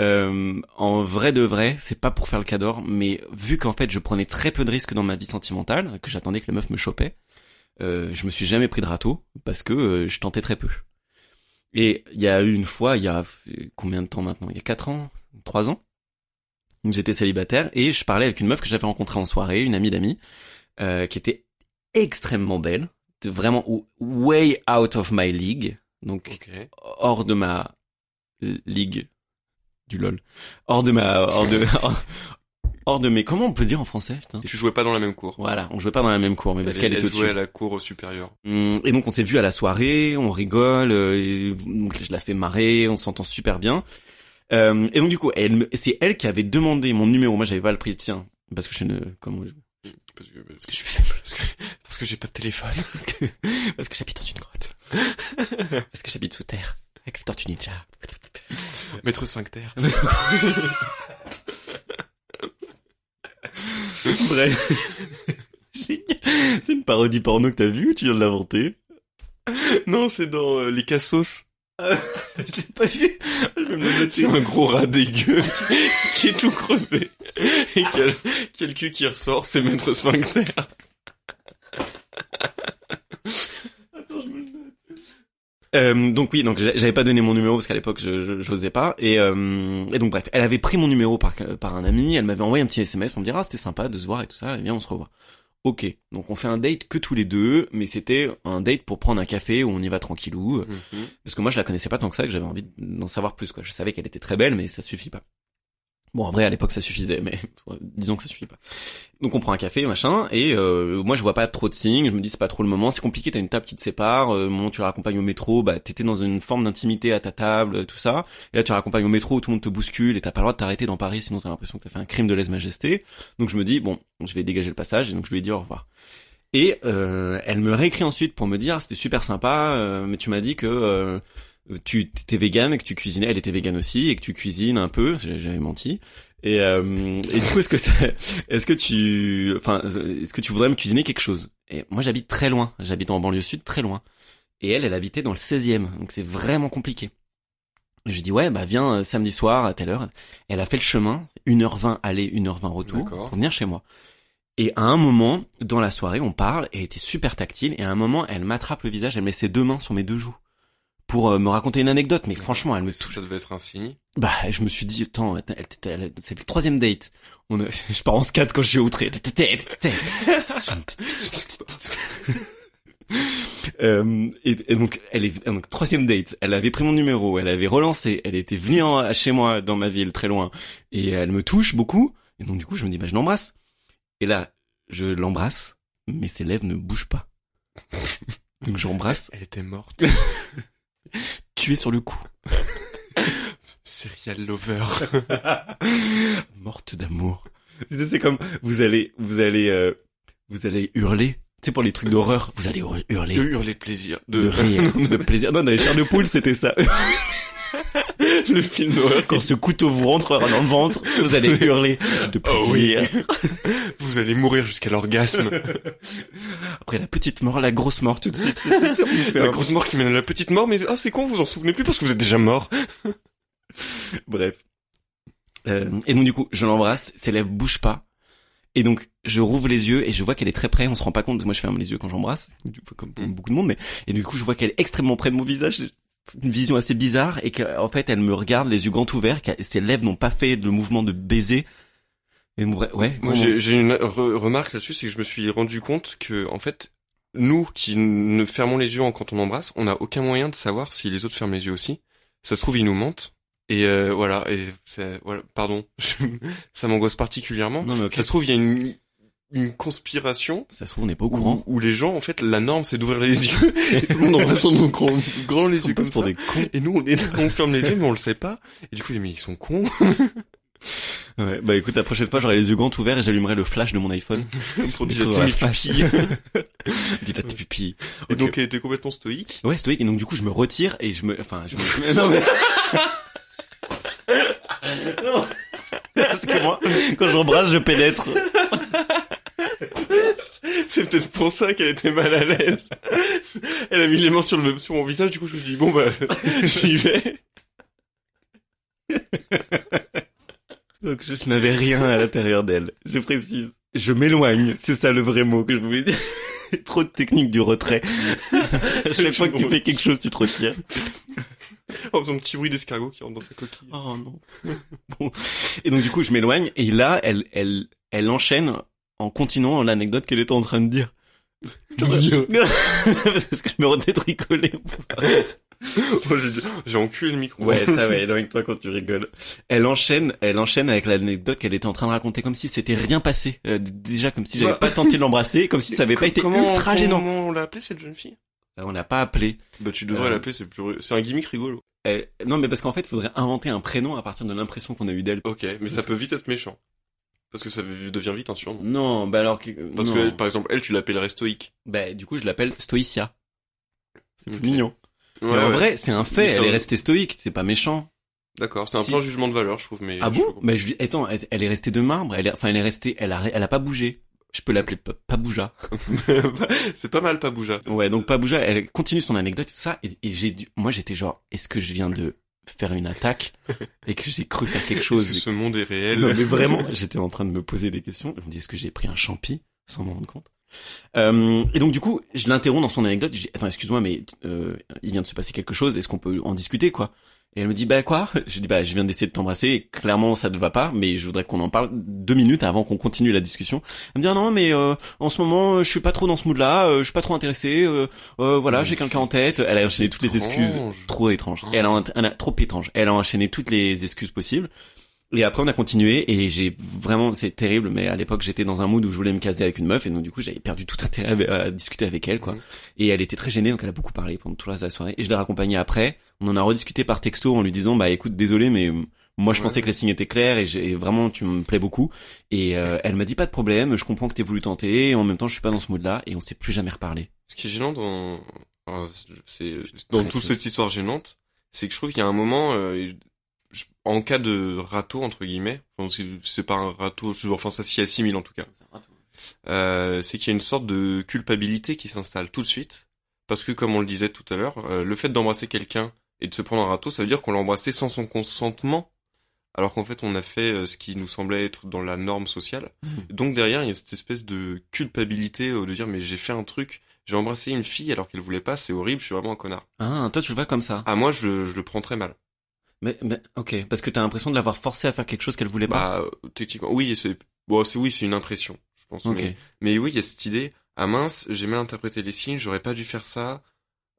euh, en vrai de vrai, c'est pas pour faire le cador, mais vu qu'en fait je prenais très peu de risques dans ma vie sentimentale, que j'attendais que les meufs me chopaient, euh, je me suis jamais pris de râteau parce que euh, je tentais très peu. Et il y a eu une fois, il y a euh, combien de temps maintenant? Il y a quatre ans, trois ans, où j'étais célibataire et je parlais avec une meuf que j'avais rencontrée en soirée, une amie d'amis, euh, qui était extrêmement belle, vraiment way out of my league, donc hors de ma ligue du lol, hors de ma, hors de, hors- hors de mes, comment on peut dire en français, putain? Tu jouais pas dans la même cour. Voilà, on jouait pas dans la même cour, mais parce Elle- qu'elle elle était jouait à la cour supérieure. Hum, Et donc on s'est vu à la soirée, on rigole, euh, et donc je la fais marrer, on s'entend super bien. Euh, et donc du coup, elle, c'est elle qui avait demandé mon numéro. Moi, j'avais pas le prix, tiens, parce que je ne, comment, Parce que, parce parce que je suis faible, parce que, parce que j'ai pas de téléphone. parce que, parce que j'habite dans une grotte, parce que j'habite sous terre avec les tortues ninja. Maître sphincter. Bref, c'est une parodie porno que t'as vue ou tu viens de l'inventer? Non, c'est dans euh, les cassos. Je l'ai pas vu. Je me le noter. Un gros rat dégueu qui, est tout crevé et le cul qui ressort, c'est Maître sphincter. Euh, donc oui, donc j'a- j'avais pas donné mon numéro parce qu'à l'époque je je- j'osais pas et, euh, et donc bref, elle avait pris mon numéro par par un ami, elle m'avait envoyé un petit SMS pour me dire ah c'était sympa de se voir et tout ça, et bien on se revoit. Ok, donc on fait un date que tous les deux, mais c'était un date pour prendre un café où on y va tranquillou, parce que moi je la connaissais pas tant que ça, que j'avais envie d'en savoir plus quoi. Je savais qu'elle était très belle, mais ça suffit pas. Bon, en vrai, à l'époque, ça suffisait, mais disons que ça suffit pas. Donc, on prend un café, machin, et euh, moi, je vois pas trop de signes. Je me dis, c'est pas trop le moment. C'est compliqué. T'as une table qui te sépare. Euh, moment tu la raccompagnes au métro, bah, t'étais dans une forme d'intimité à ta table, tout ça. Et là, tu la raccompagnes au métro, tout le monde te bouscule, et t'as pas le droit de t'arrêter dans Paris, sinon t'as l'impression que t'as fait un crime de lèse-majesté. Donc, je me dis, bon, je vais dégager le passage, et donc je lui ai dit au revoir. Et euh, elle me réécrit ensuite pour me dire, c'était super sympa, euh, mais tu m'as dit que euh, tu étais végane, et que tu cuisinais, elle était végane aussi, et que tu cuisines un peu. J'avais menti. Et, euh, et du coup, est-ce que ça, est-ce que tu, enfin, est-ce que tu voudrais me cuisiner quelque chose? Et moi, j'habite très loin. J'habite en banlieue sud, très loin. Et elle, elle habitait dans le 16e, donc c'est vraiment compliqué. Je dis ouais, bah viens euh, samedi soir à telle heure. Elle a fait le chemin, 1h20 aller, 1h20 retour, pour venir chez moi. Et à un moment, dans la soirée, on parle, et elle était super tactile, et à un moment, elle m'attrape le visage, elle met ses deux mains sur mes deux joues. Pour euh, me raconter une anecdote, mais franchement, elle me touche Ça devait être un signe? bah, je me suis dit, attends, c'est le troisième date. On a, je pars en skate quand je suis outré. Euh, et, et donc, elle est, donc, troisième date. Elle avait pris mon numéro, elle avait relancé, elle était venue en- chez moi dans ma ville, très loin. Et elle me touche beaucoup. Et donc, du coup, je me dis, bah, je l'embrasse. Et là, je l'embrasse, mais ses lèvres ne bougent pas. Donc, j'embrasse, Elle était morte. Tuée sur le coup. Serial lover. morte d'amour. C'est comme vous allez, vous allez, euh, vous allez hurler. Sais, pour les trucs d'horreur, vous allez hur- hurler De hurler plaisir. de, De, rire, de plaisir. Non, dans les chairs de poule, c'était ça. le film d'horreur. Quand ce couteau vous rentrera dans le ventre, vous allez hurler de Oh oui. plaisir. Vous allez mourir jusqu'à l'orgasme. Après la petite mort, la grosse mort tout de suite. La grosse mort qui mène à la petite mort, mais ah c'est con, vous en souvenez plus parce que vous êtes déjà mort. Bref. Euh, et donc du coup, je l'embrasse, ses lèvres bougent pas. Et donc, je rouvre les yeux et je vois qu'elle est très près. On se rend pas compte. Moi, je ferme les yeux quand j'embrasse, comme Mm. beaucoup de monde. Mais et du coup, je vois qu'elle est extrêmement près de mon visage. Une vision assez bizarre et qu'en fait, elle me regarde les yeux grands ouverts. Ses lèvres n'ont pas fait le mouvement de baiser. Et ouais. Moi j'ai une re- remarque là-dessus, c'est que je me suis rendu compte que en fait, nous qui ne fermons les yeux quand on embrasse, on n'a aucun moyen de savoir si les autres ferment les yeux aussi. Ça se trouve ils nous mentent. Et euh, voilà, et voilà, pardon, ça m'angoisse particulièrement. Non, mais. Ça se trouve il y a une une conspiration Ça se trouve, on n'est pas au courant. où, où les gens en fait la norme c'est d'ouvrir les yeux et tout le monde embrasse en nous grand, grand les On yeux comme pour ça. des cons. Et nous on est on ferme les yeux mais on le sait pas. Et du coup mais ils sont cons. Ouais, bah écoute, la prochaine fois, j'aurai les yeux grands ouverts et j'allumerai le flash de mon iPhone. pour dire la mes pupilles. Dis pas tes pupilles. Et Ok. donc était complètement stoïque. Ouais, stoïque. Et donc, du coup, je me retire et je me, enfin, je me, non, mais... non. Parce que moi, quand j'embrasse, je pénètre. C'est peut-être pour ça qu'elle était mal à l'aise. Elle a mis les mains sur le, sur mon visage, du coup je me suis dit bon bah, j'y vais. Donc, je n'avais rien à l'intérieur d'elle. Je précise. Je m'éloigne. C'est ça le vrai mot que je voulais dire. Trop de technique du retrait. chaque fois que tu fais quelque chose, tu te retires. En faisant un petit bruit d'escargot qui rentre dans sa coquille. Oh non. bon. Et donc du coup, je m'éloigne et là, elle, elle, elle enchaîne en continuant l'anecdote qu'elle était en train de dire. Parce que je me redétricolais. Oh, j'ai- enculé le micro. Ouais, ça ouais, avec toi quand tu rigoles. Elle enchaîne, elle enchaîne avec l'anecdote qu'elle était en train de raconter comme si c'était rien passé. Euh, déjà comme si j'avais Bah. pas tenté de l'embrasser, comme si ça avait pas été ultra gênant. Comment on l'a appelée cette jeune fille? Euh, On n'a pas appelé. Bah tu devrais Euh. l'appeler, c'est plus, c'est un gimmick rigolo. Non mais parce qu'en fait, il faudrait inventer un prénom à partir de l'impression qu'on a eu d'elle. Ok, mais ça peut vite être méchant. Parce que ça devient vite un surnom. Non, bah alors que Parce non. que, par exemple, elle, tu l'appellerais stoïque. bah du coup, je l'appelle Stoicia. C'est mignon. Ouais, mais en ouais. vrai, c'est un Mais fait, elle est restée stoïque, c'est pas méchant. D'accord, c'est un Si. un jugement de valeur, je trouve, mais. Ah bon comprends. Bah je dis, attends, elle, elle est restée de marbre, elle est, enfin elle est restée, elle a, elle a pas bougé. Je peux l'appeler Pa- Pabouja. c'est pas mal, pas bouger. Ouais, donc Pabouja, elle continue son anecdote, tout ça, et, et j'ai dû, moi j'étais genre, est-ce que je viens de faire une attaque et que j'ai cru faire quelque chose Est-ce que ce monde est réel Non mais vraiment, j'étais en train de me poser des questions. Je me dis, est-ce que j'ai pris un champi sans m'en rendre compte? Euh, Et donc du coup, je l'interromps dans son anecdote. Je dis, attends, excuse-moi, mais euh, il vient de se passer quelque chose. Est-ce qu'on peut en discuter, quoi? Et elle me dit, bah quoi? Je dis, bah je viens d'essayer de t'embrasser. Clairement, ça ne va pas, mais je voudrais qu'on en parle deux minutes avant qu'on continue la discussion. Elle me dit, ah non, mais euh, en ce moment, je suis pas trop dans ce mood-là. euh, je suis pas trop intéressé. euh, euh, voilà, j'ai quelqu'un en tête. Elle a enchaîné toutes les excuses. Trop étrange. Oh. Elle a, elle a trop étrange. Elle a enchaîné toutes les excuses possibles. Et après on a continué et j'ai vraiment c'est terrible mais à l'époque j'étais dans un mood où je voulais me caser avec une meuf et donc du coup j'avais perdu tout intérêt à, à discuter avec elle quoi. Mhm. Et elle était très gênée donc elle a beaucoup parlé pendant tout le reste de la soirée et je l'ai raccompagnée après. On en a rediscuté par texto en lui disant bah écoute désolé mais moi je Ouais. pensais que les signes étaient clairs et, j'ai- vraiment tu me plais beaucoup et euh, elle m'a dit pas de problème je comprends que t'aies voulu tenter et en même temps je suis pas dans ce mood là et on s'est plus jamais reparlé. Ce qui est gênant dans, c'est, dans toute cette histoire gênante, c'est que je trouve qu'il y a un moment, euh, je- en cas de râteau, entre guillemets, enfin, c'est, c'est pas un râteau, je- enfin, ça s'y assimile en tout cas, euh, c'est qu'il y a une sorte de culpabilité qui s'installe tout de suite. Parce que, comme on le disait tout à l'heure, euh, le fait d'embrasser quelqu'un et de se prendre un râteau, ça veut dire qu'on l'a embrassé sans son consentement. Alors qu'en fait, on a fait euh, ce qui nous semblait être dans la norme sociale. Donc derrière, il y a cette espèce de culpabilité euh, de dire, mais j'ai fait un truc, j'ai embrassé une fille alors qu'elle voulait pas, c'est horrible, je suis vraiment un connard. Ah toi tu le vois comme ça. Ah, moi, je, je le prends très mal. Mais, mais ok parce que t'as l'impression de l'avoir forcé à faire quelque chose qu'elle voulait pas. Bah, euh, techniquement, oui, c'est, bon, c'est, oui, c'est une impression, je pense. ok. Mais, mais oui, il y a cette idée, ah mince, j'ai mal interprété les signes, j'aurais pas dû faire ça,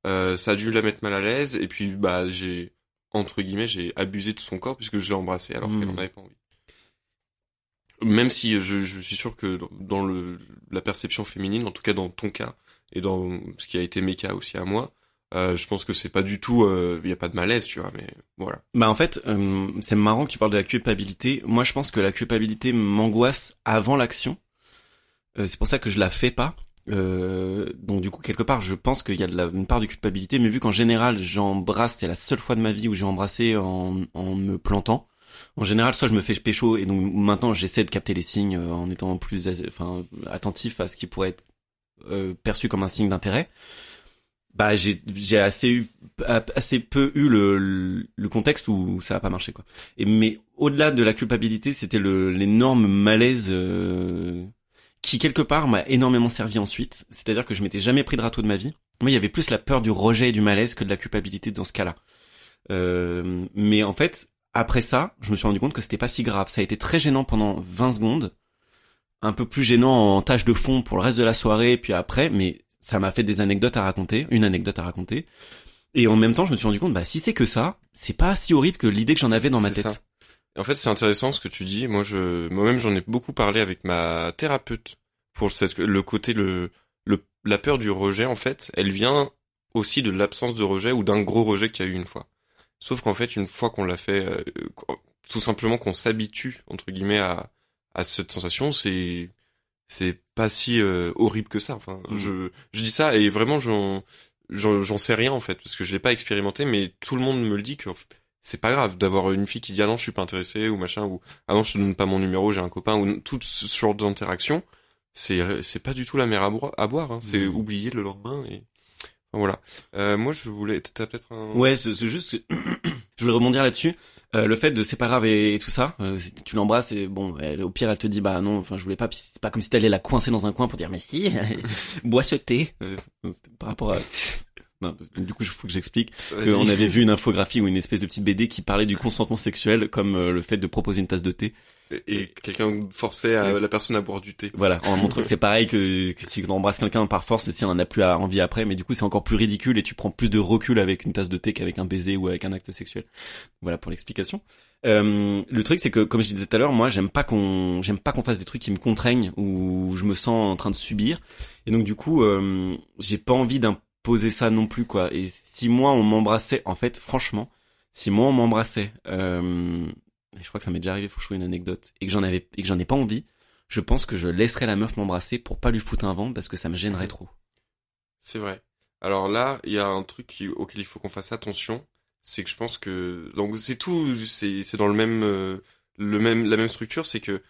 euh, ça a dû la mettre mal à l'aise, et puis, bah, j'ai, entre guillemets, j'ai abusé de son corps puisque je l'ai embrassé alors Hmm. qu'elle en avait pas envie. Même si euh, je, je suis sûr que dans- dans le, la perception féminine, en tout cas dans ton cas, et dans ce qui a été mes cas aussi à moi, euh, je pense que c'est pas du tout, il y a pas de malaise, tu vois, mais voilà. Bah en fait, euh, c'est marrant que tu parles de la culpabilité. Moi, je pense que la culpabilité m'angoisse avant l'action. Euh, c'est pour ça que je la fais pas. Euh, donc du coup, quelque part, je pense qu'il y a de la, une part de culpabilité, mais vu qu'en général, j'embrasse, c'est la seule fois de ma vie où j'ai embrassé en, en me plantant. En général, soit je me fais pécho et donc maintenant j'essaie de capter les signes euh, en étant plus, enfin, attentif à ce qui pourrait être euh, perçu comme un signe d'intérêt. Bah j'ai j'ai assez eu assez peu eu le, le, contexte où ça a pas marché quoi. Et mais au-delà de la culpabilité, c'était le l'énorme malaise euh, qui quelque part m'a énormément servi ensuite. C'est-à-dire que je m'étais jamais pris de râteau de ma vie. Moi, il y avait plus la peur du rejet et du malaise que de la culpabilité dans ce cas-là. Euh, mais en fait, après ça, je me suis rendu compte que c'était pas si grave. Ça a été très gênant pendant 20 secondes, un peu plus gênant en tâche de fond pour le reste de la soirée, puis après, mais ça m'a fait des anecdotes à raconter, une anecdote à raconter. Et en même temps, je me suis rendu compte, bah si c'est que ça, c'est pas si horrible que l'idée que j'en avais dans ma tête. ça. En fait, c'est intéressant ce que tu dis. Moi, je, moi-même, j'en ai beaucoup parlé avec ma thérapeute pour cette, le côté, le, le, la peur du rejet, en fait, elle vient aussi de l'absence de rejet ou d'un gros rejet qu'il y a eu une fois. Sauf qu'en fait, une fois qu'on l'a fait, euh, tout simplement qu'on s'habitue, entre guillemets, à, à cette sensation, c'est, c'est pas si euh, horrible que ça. Enfin, Mhm. je, je dis ça et vraiment, j'en, j'en, sais rien, en fait, parce que je l'ai pas expérimenté, mais tout le monde me le dit que c'est pas grave d'avoir une fille qui dit ah non je suis pas intéressé ou machin ou ah non je te donne pas mon numéro j'ai un copain ou tout ce genre d'interactions c'est c'est pas du tout la mer à, boi- à boire hein. c'est Mhm. oublier le lendemain et voilà euh, moi je voulais t'as peut-être un Ouais, c'est c'est juste que je voulais rebondir là-dessus. Euh, le fait de c'est pas grave et, et tout ça, euh, tu l'embrasses et bon, elle- au pire elle te dit bah non, enfin je voulais pas, c'est pas comme si t'allais la coincer dans un coin pour dire mais si, bois ce thé. Euh, par rapport à non, du coup il faut que j'explique qu'on avait vu une infographie ou une espèce de petite BD qui parlait du consentement sexuel comme euh, le fait de proposer une tasse de thé Et quelqu'un forçait à, la personne à boire du thé. Voilà, on montre que c'est pareil que, que si on embrasse quelqu'un par force, si on en a plus envie après, mais du coup c'est encore plus ridicule et tu prends plus de recul avec une tasse de thé qu'avec un baiser ou avec un acte sexuel. Voilà pour l'explication. Euh, le truc c'est que comme je disais tout à l'heure, moi j'aime pas qu'on j'aime pas qu'on fasse des trucs qui me contraignent ou je me sens en train de subir. Et donc du coup euh, j'ai pas envie d'imposer ça non plus quoi. Et si moi on m'embrassait, en fait franchement, si moi on m'embrassait. Euh, je crois que ça m'est déjà arrivé, faut jouer une anecdote, et que j'en avais, et que j'en ai pas envie, je pense que je laisserais la meuf m'embrasser pour pas lui foutre un vent parce que ça me gênerait trop. C'est vrai. Alors là, il y a un truc auquel il faut qu'on fasse attention, c'est que je pense que donc c'est tout, c'est dans le même euh, le même la même structure, c'est que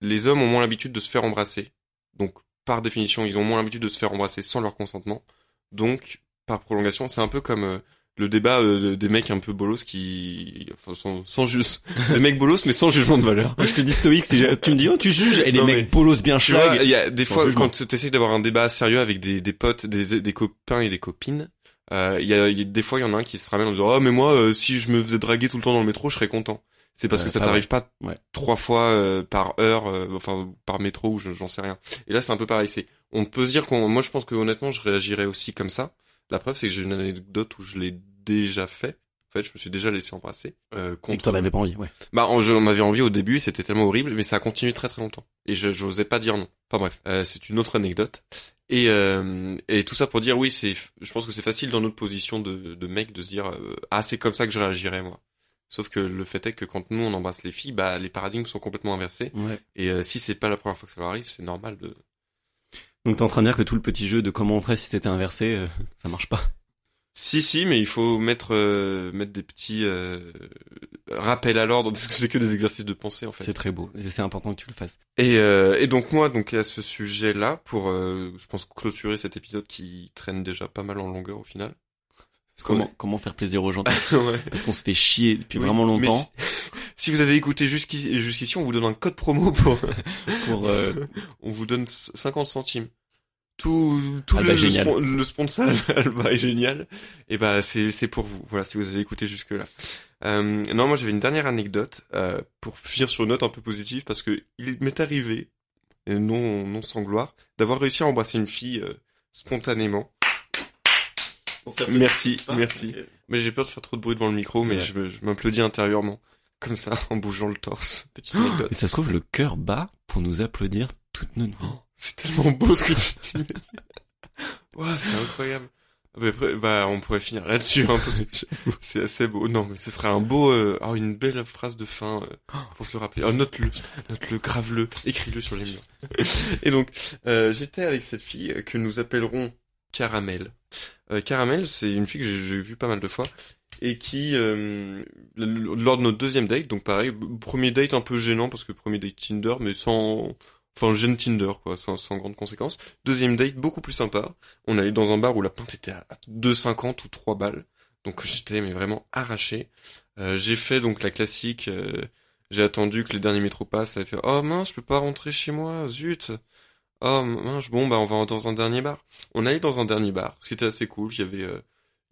les hommes ont moins l'habitude de se faire embrasser. Donc par définition, ils ont moins l'habitude de se faire embrasser sans leur consentement. Donc par prolongation, c'est un peu comme euh, le débat euh, des mecs un peu bolos qui enfin sans, sans juste des mecs bolos mais sans jugement de valeur. Je te dis stoïque tu me dis oh tu juges et les mecs bolos bien schlag il y a des fois quand tu essayes d'avoir un débat sérieux avec des, des potes des, des copains et des copines euh, il y, a, des fois il y en a un qui se ramène en disant oh mais moi euh, si je me faisais draguer tout le temps dans le métro je serais content. C'est parce que ça t'arrive pas trois fois par heure enfin par métro ou j'en sais rien. Et là c'est un peu pareil. C'est on peut se dire qu'on moi je pense que honnêtement je réagirais aussi comme ça la preuve, c'est que j'ai une anecdote où je l'ai déjà fait. En fait, je me suis déjà laissé embrasser. Euh, contre... Et que t'en avais pas envie, ouais. Bah, j'en avais envie au début, c'était tellement horrible, mais ça a continué très très longtemps. Et je j'osais pas dire non. Enfin bref, euh, c'est une autre anecdote. Et euh, et tout ça pour dire oui, c'est, je pense que c'est facile dans notre position de de mec de se dire euh, ah c'est comme ça que je réagirais moi. Sauf que le fait est que quand nous on embrasse les filles, bah les paradigmes sont complètement inversés. Ouais. Et euh, si c'est pas la première fois que ça arrive, c'est normal de. Donc t'es en train de dire que tout le petit jeu de comment on ferait si c'était inversé, euh, ça marche pas. Si si, mais il faut mettre euh, mettre des petits euh, rappels à l'ordre parce que c'est que des exercices de pensée en fait. C'est très beau, c'est important que tu le fasses. Et euh, et donc moi donc à ce sujet-là pour je pense clôturer cet épisode qui traîne déjà pas mal en longueur au final. Comment comment faire plaisir aux gens? Ouais. parce qu'on se fait chier depuis vraiment longtemps. Si, vous avez écouté jusqu'ici jusqu'ici, on vous donne un code promo pour pour on vous donne 50 centimes tout tout le, le, le, sponsor Alba est génial. Et bah c'est c'est pour vous. Voilà si vous avez écouté jusque là euh, non moi j'avais une dernière anecdote euh, pour finir sur une note un peu positive parce que il m'est arrivé et non non sans gloire d'avoir réussi à embrasser une fille euh, spontanément. Merci merci. mais j'ai peur de faire trop de bruit devant le micro mais je, je m'applaudis intérieurement comme ça en bougeant le torse. Petite anecdote. Et ça se trouve le cœur bat pour nous applaudir toutes nos nuits c'est tellement beau ce que tu dis. Waouh, c'est incroyable. Ah, bah, on pourrait finir là-dessus, hein, c'est assez beau. Non, mais ce serait un beau, euh, oh, une belle phrase de fin euh, pour se le rappeler. Oh, note-le, note-le, grave-le, écris-le sur les murs. Et donc, euh, j'étais avec cette fille que nous appellerons Caramel. Caramel, c'est une fille que j'ai vue pas mal de fois et qui, lors de notre deuxième date, donc pareil, premier date un peu gênant parce que premier date Tinder, mais sans Enfin, jeune Tinder, quoi, sans, sans grande conséquence. Deuxième date, beaucoup plus sympa. On allait dans un bar où la pinte était à 2,50 ou 3 balles. Donc j'étais mais vraiment arraché. Euh, j'ai fait donc la classique, euh, j'ai attendu que les derniers métros passent, ça avait fait « Oh mince, je peux pas rentrer chez moi, zut !» Oh mince, bon bah on va dans un dernier bar. On allait dans un dernier bar, ce qui était assez cool. Il y avait, euh,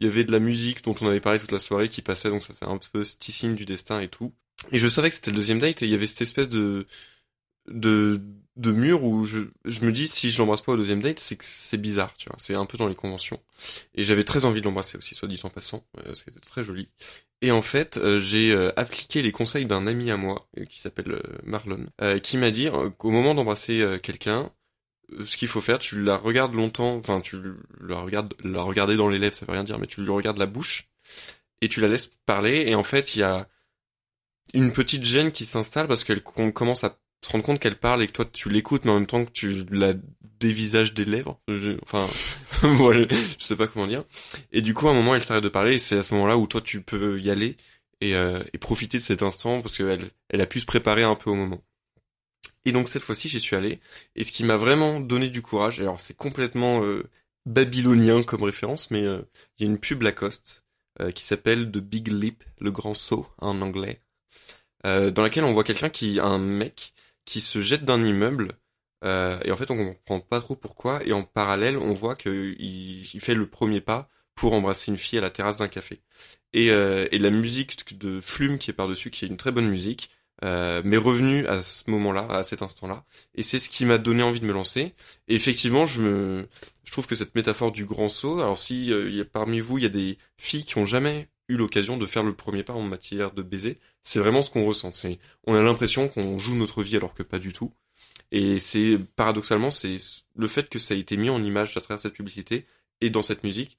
il y avait de la musique dont on avait parlé toute la soirée qui passait, donc ça fait un peu petit du destin et tout. Et je savais que c'était le deuxième date et il y avait cette espèce de de de mur où je, je me dis si je l'embrasse pas au deuxième date c'est que c'est bizarre tu vois. C'est un peu dans les conventions. Et j'avais très envie de l'embrasser aussi soit dit en passant. Euh, c'était très joli. Et en fait euh, j'ai euh, appliqué les conseils d'un ami à moi qui s'appelle Marlon qui m'a dit qu'au moment d'embrasser quelqu'un ce qu'il faut faire tu la regardes longtemps enfin tu la regardes la regarder dans les lèvres ça veut rien dire mais tu lui regardes la bouche et tu la laisses parler. Et en fait il y a une petite gêne qui s'installe parce qu'elle commence à se rendre compte qu'elle parle et que toi tu l'écoutes mais en même temps que tu la dévisages des lèvres. Enfin voilà je sais pas comment dire. Et du coup à un moment elle s'arrête de parler et c'est à ce moment là où toi tu peux y aller et, euh, et profiter de cet instant parce qu'elle elle a pu se préparer un peu au moment. Et donc cette fois-ci j'y suis allé et ce qui m'a vraiment donné du courage alors c'est complètement euh, babylonien comme référence mais euh, il y a une pub Lacoste qui s'appelle The Big Lip le grand saut en anglais dans laquelle on voit quelqu'un qui un mec qui se jette d'un immeuble. Euh, et en fait, on comprend pas trop pourquoi. Et en parallèle, on voit qu'il il fait le premier pas pour embrasser une fille à la terrasse d'un café. Et, euh, et la musique de Flume qui est par-dessus, qui est une très bonne musique, euh, m'est revenu à ce moment-là, à cet instant-là, et c'est ce qui m'a donné envie de me lancer. Et effectivement, je me, je trouve que cette métaphore du grand saut. Alors si euh, y a, parmi vous il y a des filles qui ont jamais eu l'occasion de faire le premier pas en matière de baiser, c'est vraiment ce qu'on ressent. C'est, on a l'impression qu'on joue notre vie alors que pas du tout. Et c'est paradoxalement, c'est le fait que ça a été mis en image à travers cette publicité et dans cette musique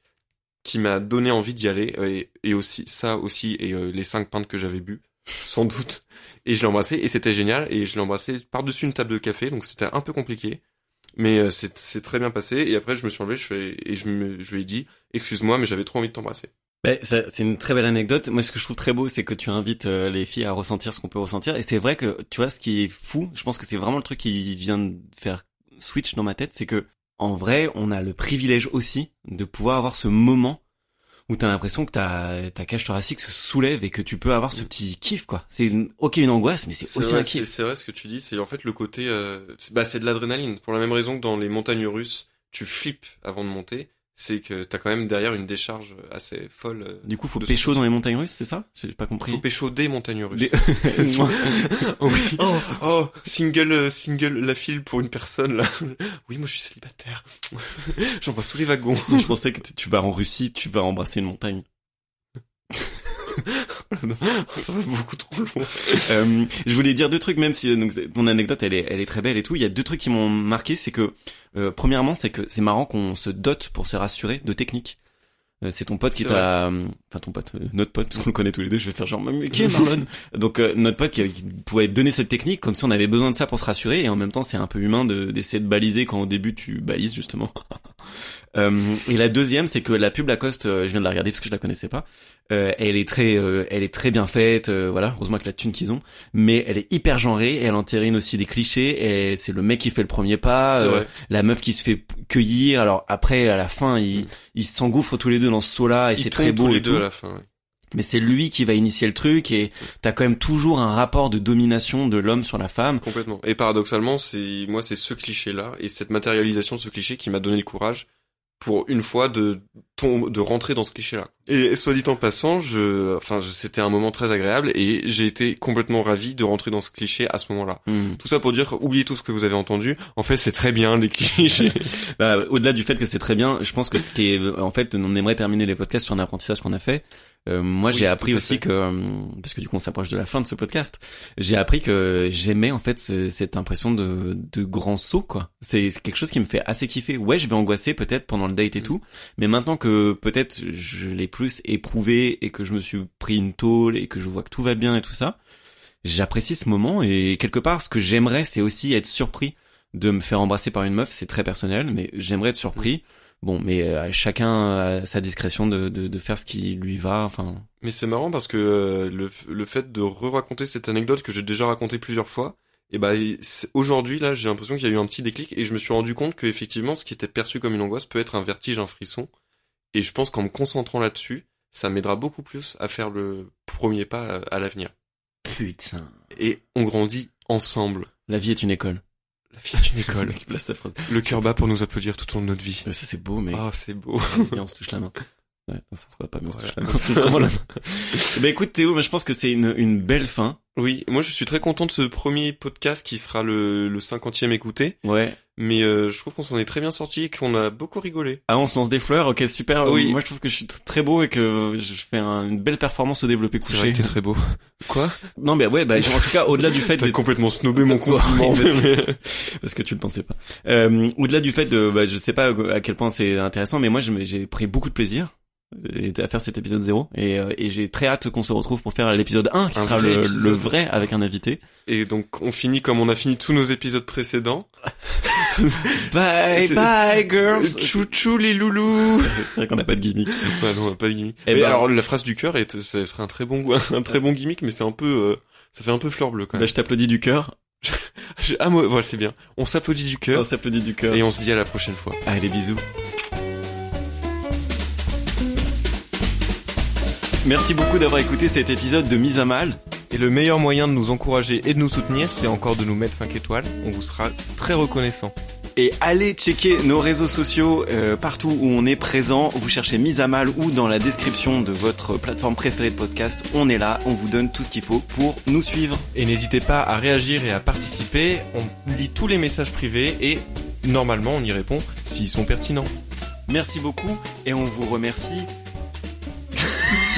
qui m'a donné envie d'y aller. Et, aussi ça aussi et euh, les cinq pintes que j'avais bu sans doute. Et je l'ai embrassé et c'était génial. Et je l'ai embrassé par-dessus une table de café, donc c'était un peu compliqué. Mais euh, c'est très bien passé. Et après, je me suis enlevé je fais, et je, me, je lui ai dit, excuse-moi, mais j'avais trop envie de t'embrasser. Ben, c'est une très belle anecdote. Moi, ce que je trouve très beau, c'est que tu invites euh, les filles à ressentir ce qu'on peut ressentir. Et c'est vrai que, tu vois, ce qui est fou, je pense que c'est vraiment le truc qui vient de faire switch dans ma tête, c'est que, en vrai, on a le privilège aussi de pouvoir avoir ce moment où t'as l'impression que ta, ta cage thoracique se soulève et que tu peux avoir ce petit kiff, quoi. C'est ok une angoisse, mais c'est aussi un kiff. C'est vrai ce que tu dis, c'est en fait le côté, euh, bah c'est de l'adrénaline. Pour la même raison que dans les montagnes russes, tu flippes avant de monter c'est que t'as quand même derrière une décharge assez folle. Euh, du coup, faut pécho dans les montagnes russes, c'est ça? J'ai pas compris. Faut pécho des montagnes russes. oh, oui. Oh, oh, single, euh, single, la file pour une personne là. Oui, moi je suis célibataire. J'embrasse tous les wagons. je pensais que tu vas en Russie, tu vas embrasser une montagne. ça va beaucoup trop loin. euh, je voulais dire deux trucs, même si donc, ton anecdote elle est, elle est très belle et tout. Il y a deux trucs qui m'ont marqué, c'est que euh, premièrement, c'est que c'est marrant qu'on se dote pour se rassurer de techniques. Euh, c'est ton pote qui t'a, enfin ton pote, euh, notre pote, parce qu'on le connaît tous les deux. Je vais faire genre, mais qui est Marlon? Donc notre pote qui, pouvait donner cette technique, comme si on avait besoin de ça pour se rassurer, et en même temps c'est un peu humain de d'essayer de baliser quand au début tu balises justement. et la deuxième, c'est que la pub Lacoste, je viens de la regarder parce que je la connaissais pas. Euh, elle est très, euh, elle est très bien faite, euh, voilà. Heureusement que la thune qu'ils ont, mais elle est hyper genrée. Et elle entérine aussi des clichés. Et c'est le mec qui fait le premier pas, la meuf qui se fait cueillir. Alors après, à la fin, ils, mm. ils s'engouffrent tous les deux dans ce saut-là et c'est très beau. Tous les deux à la fin. Mais c'est lui qui va initier le truc et t'as quand même toujours un rapport de domination de l'homme sur la femme. Complètement. Et paradoxalement, c'est moi c'est ce cliché-là et cette matérialisation de ce cliché qui m'a donné le courage pour une fois de de rentrer dans ce cliché-là. Et soit dit en passant, je, enfin, c'était un moment très agréable et j'ai été complètement ravi de rentrer dans ce cliché à ce moment-là. Hmm. Tout ça pour dire, oubliez tout ce que vous avez entendu. En fait, c'est très bien les clichés. bah, au-delà du fait que c'est très bien, je pense que ce qui est, en fait, on aimerait terminer les podcasts sur un apprentissage qu'on a fait. Euh, moi, j'ai appris aussi que, euh, parce que du coup, on s'approche de la fin de ce podcast, j'ai appris que j'aimais en fait cette impression de, de grand saut, quoi. C'est quelque chose qui me fait assez kiffer. Ouais, je vais angoisser peut-être pendant le date et hmm. tout, mais maintenant que que peut-être je l'ai plus éprouvé et que je me suis pris une tôle et que je vois que tout va bien et tout ça, j'apprécie ce moment et quelque part ce que j'aimerais c'est aussi être surpris de me faire embrasser par une meuf, c'est très personnel, mais j'aimerais être surpris. Bon, mais euh, chacun a sa discrétion de, de, de, faire ce qui lui va. Enfin. Mais c'est marrant parce que euh, le, le fait de re-raconter cette anecdote que j'ai déjà racontée plusieurs fois, et bah aujourd'hui là, j'ai l'impression qu'il y a eu un petit déclic et je me suis rendu compte que effectivement, ce qui était perçu comme une angoisse peut être un vertige, un frisson. Et je pense qu'en me concentrant là-dessus, ça m'aidera beaucoup plus à faire le premier pas à, l'avenir. Putain. Et on grandit ensemble. La vie est une école. La vie est une école. le cœur bat pour nous applaudir tout au long de notre vie. Ça c'est beau, mais. Ah, c'est beau. Et on se touche la main. Ouais, ça se voit pas, mais on se touche la main. vraiment la main. bah écoute Théo, mais je pense que c'est une, une belle fin. Oui, moi je suis très content de ce premier podcast qui sera le, le 50e écouté. Ouais. Mais euh, je trouve qu'on s'en est très bien sorti et qu'on a beaucoup rigolé. Ah, on se lance des fleurs, ok, super. Oui. Moi, je trouve que je suis très beau et que je fais une belle performance au développé couché. C'est vrai que t'es très beau. Quoi? Non, mais ouais, bah, en tout cas, au-delà du fait... T'as complètement snobé mon compliment. parce, que tu le pensais pas. Euh, au-delà du fait de... Bah, je sais pas à quel point c'est intéressant, mais moi, j'ai pris beaucoup de plaisir à faire cet épisode 0 et, euh, et j'ai très hâte qu'on se retrouve pour faire l'épisode 1 qui sera le, le, vrai avec un invité. Et donc on finit comme on a fini tous nos épisodes précédents. bye bye girls. Chouchou les loulous. C'est vrai qu'on n'a pas de gimmick. Ouais, non, on a pas de gimmick. Et, eh ben, alors la phrase du cœur est ce serait un très bon un très bon gimmick mais c'est un peu euh, ça fait un peu fleur bleue quand même. Bah, je t'applaudis du cœur. ah moi voilà, c'est bien. On s'applaudit du cœur. On s'applaudit du cœur. Et on se dit à la prochaine fois. Allez bisous. Merci beaucoup d'avoir écouté cet épisode de Mise à Mal. Et le meilleur moyen de nous encourager et de nous soutenir, c'est encore de nous mettre 5 étoiles. On vous sera très reconnaissant. Et allez checker nos réseaux sociaux euh, partout où on est présent. Vous cherchez Mise à Mal ou dans la description de votre plateforme préférée de podcast. On est là, on vous donne tout ce qu'il faut pour nous suivre. Et n'hésitez pas à réagir et à participer. On lit tous les messages privés et normalement on y répond s'ils sont pertinents. Merci beaucoup et on vous remercie.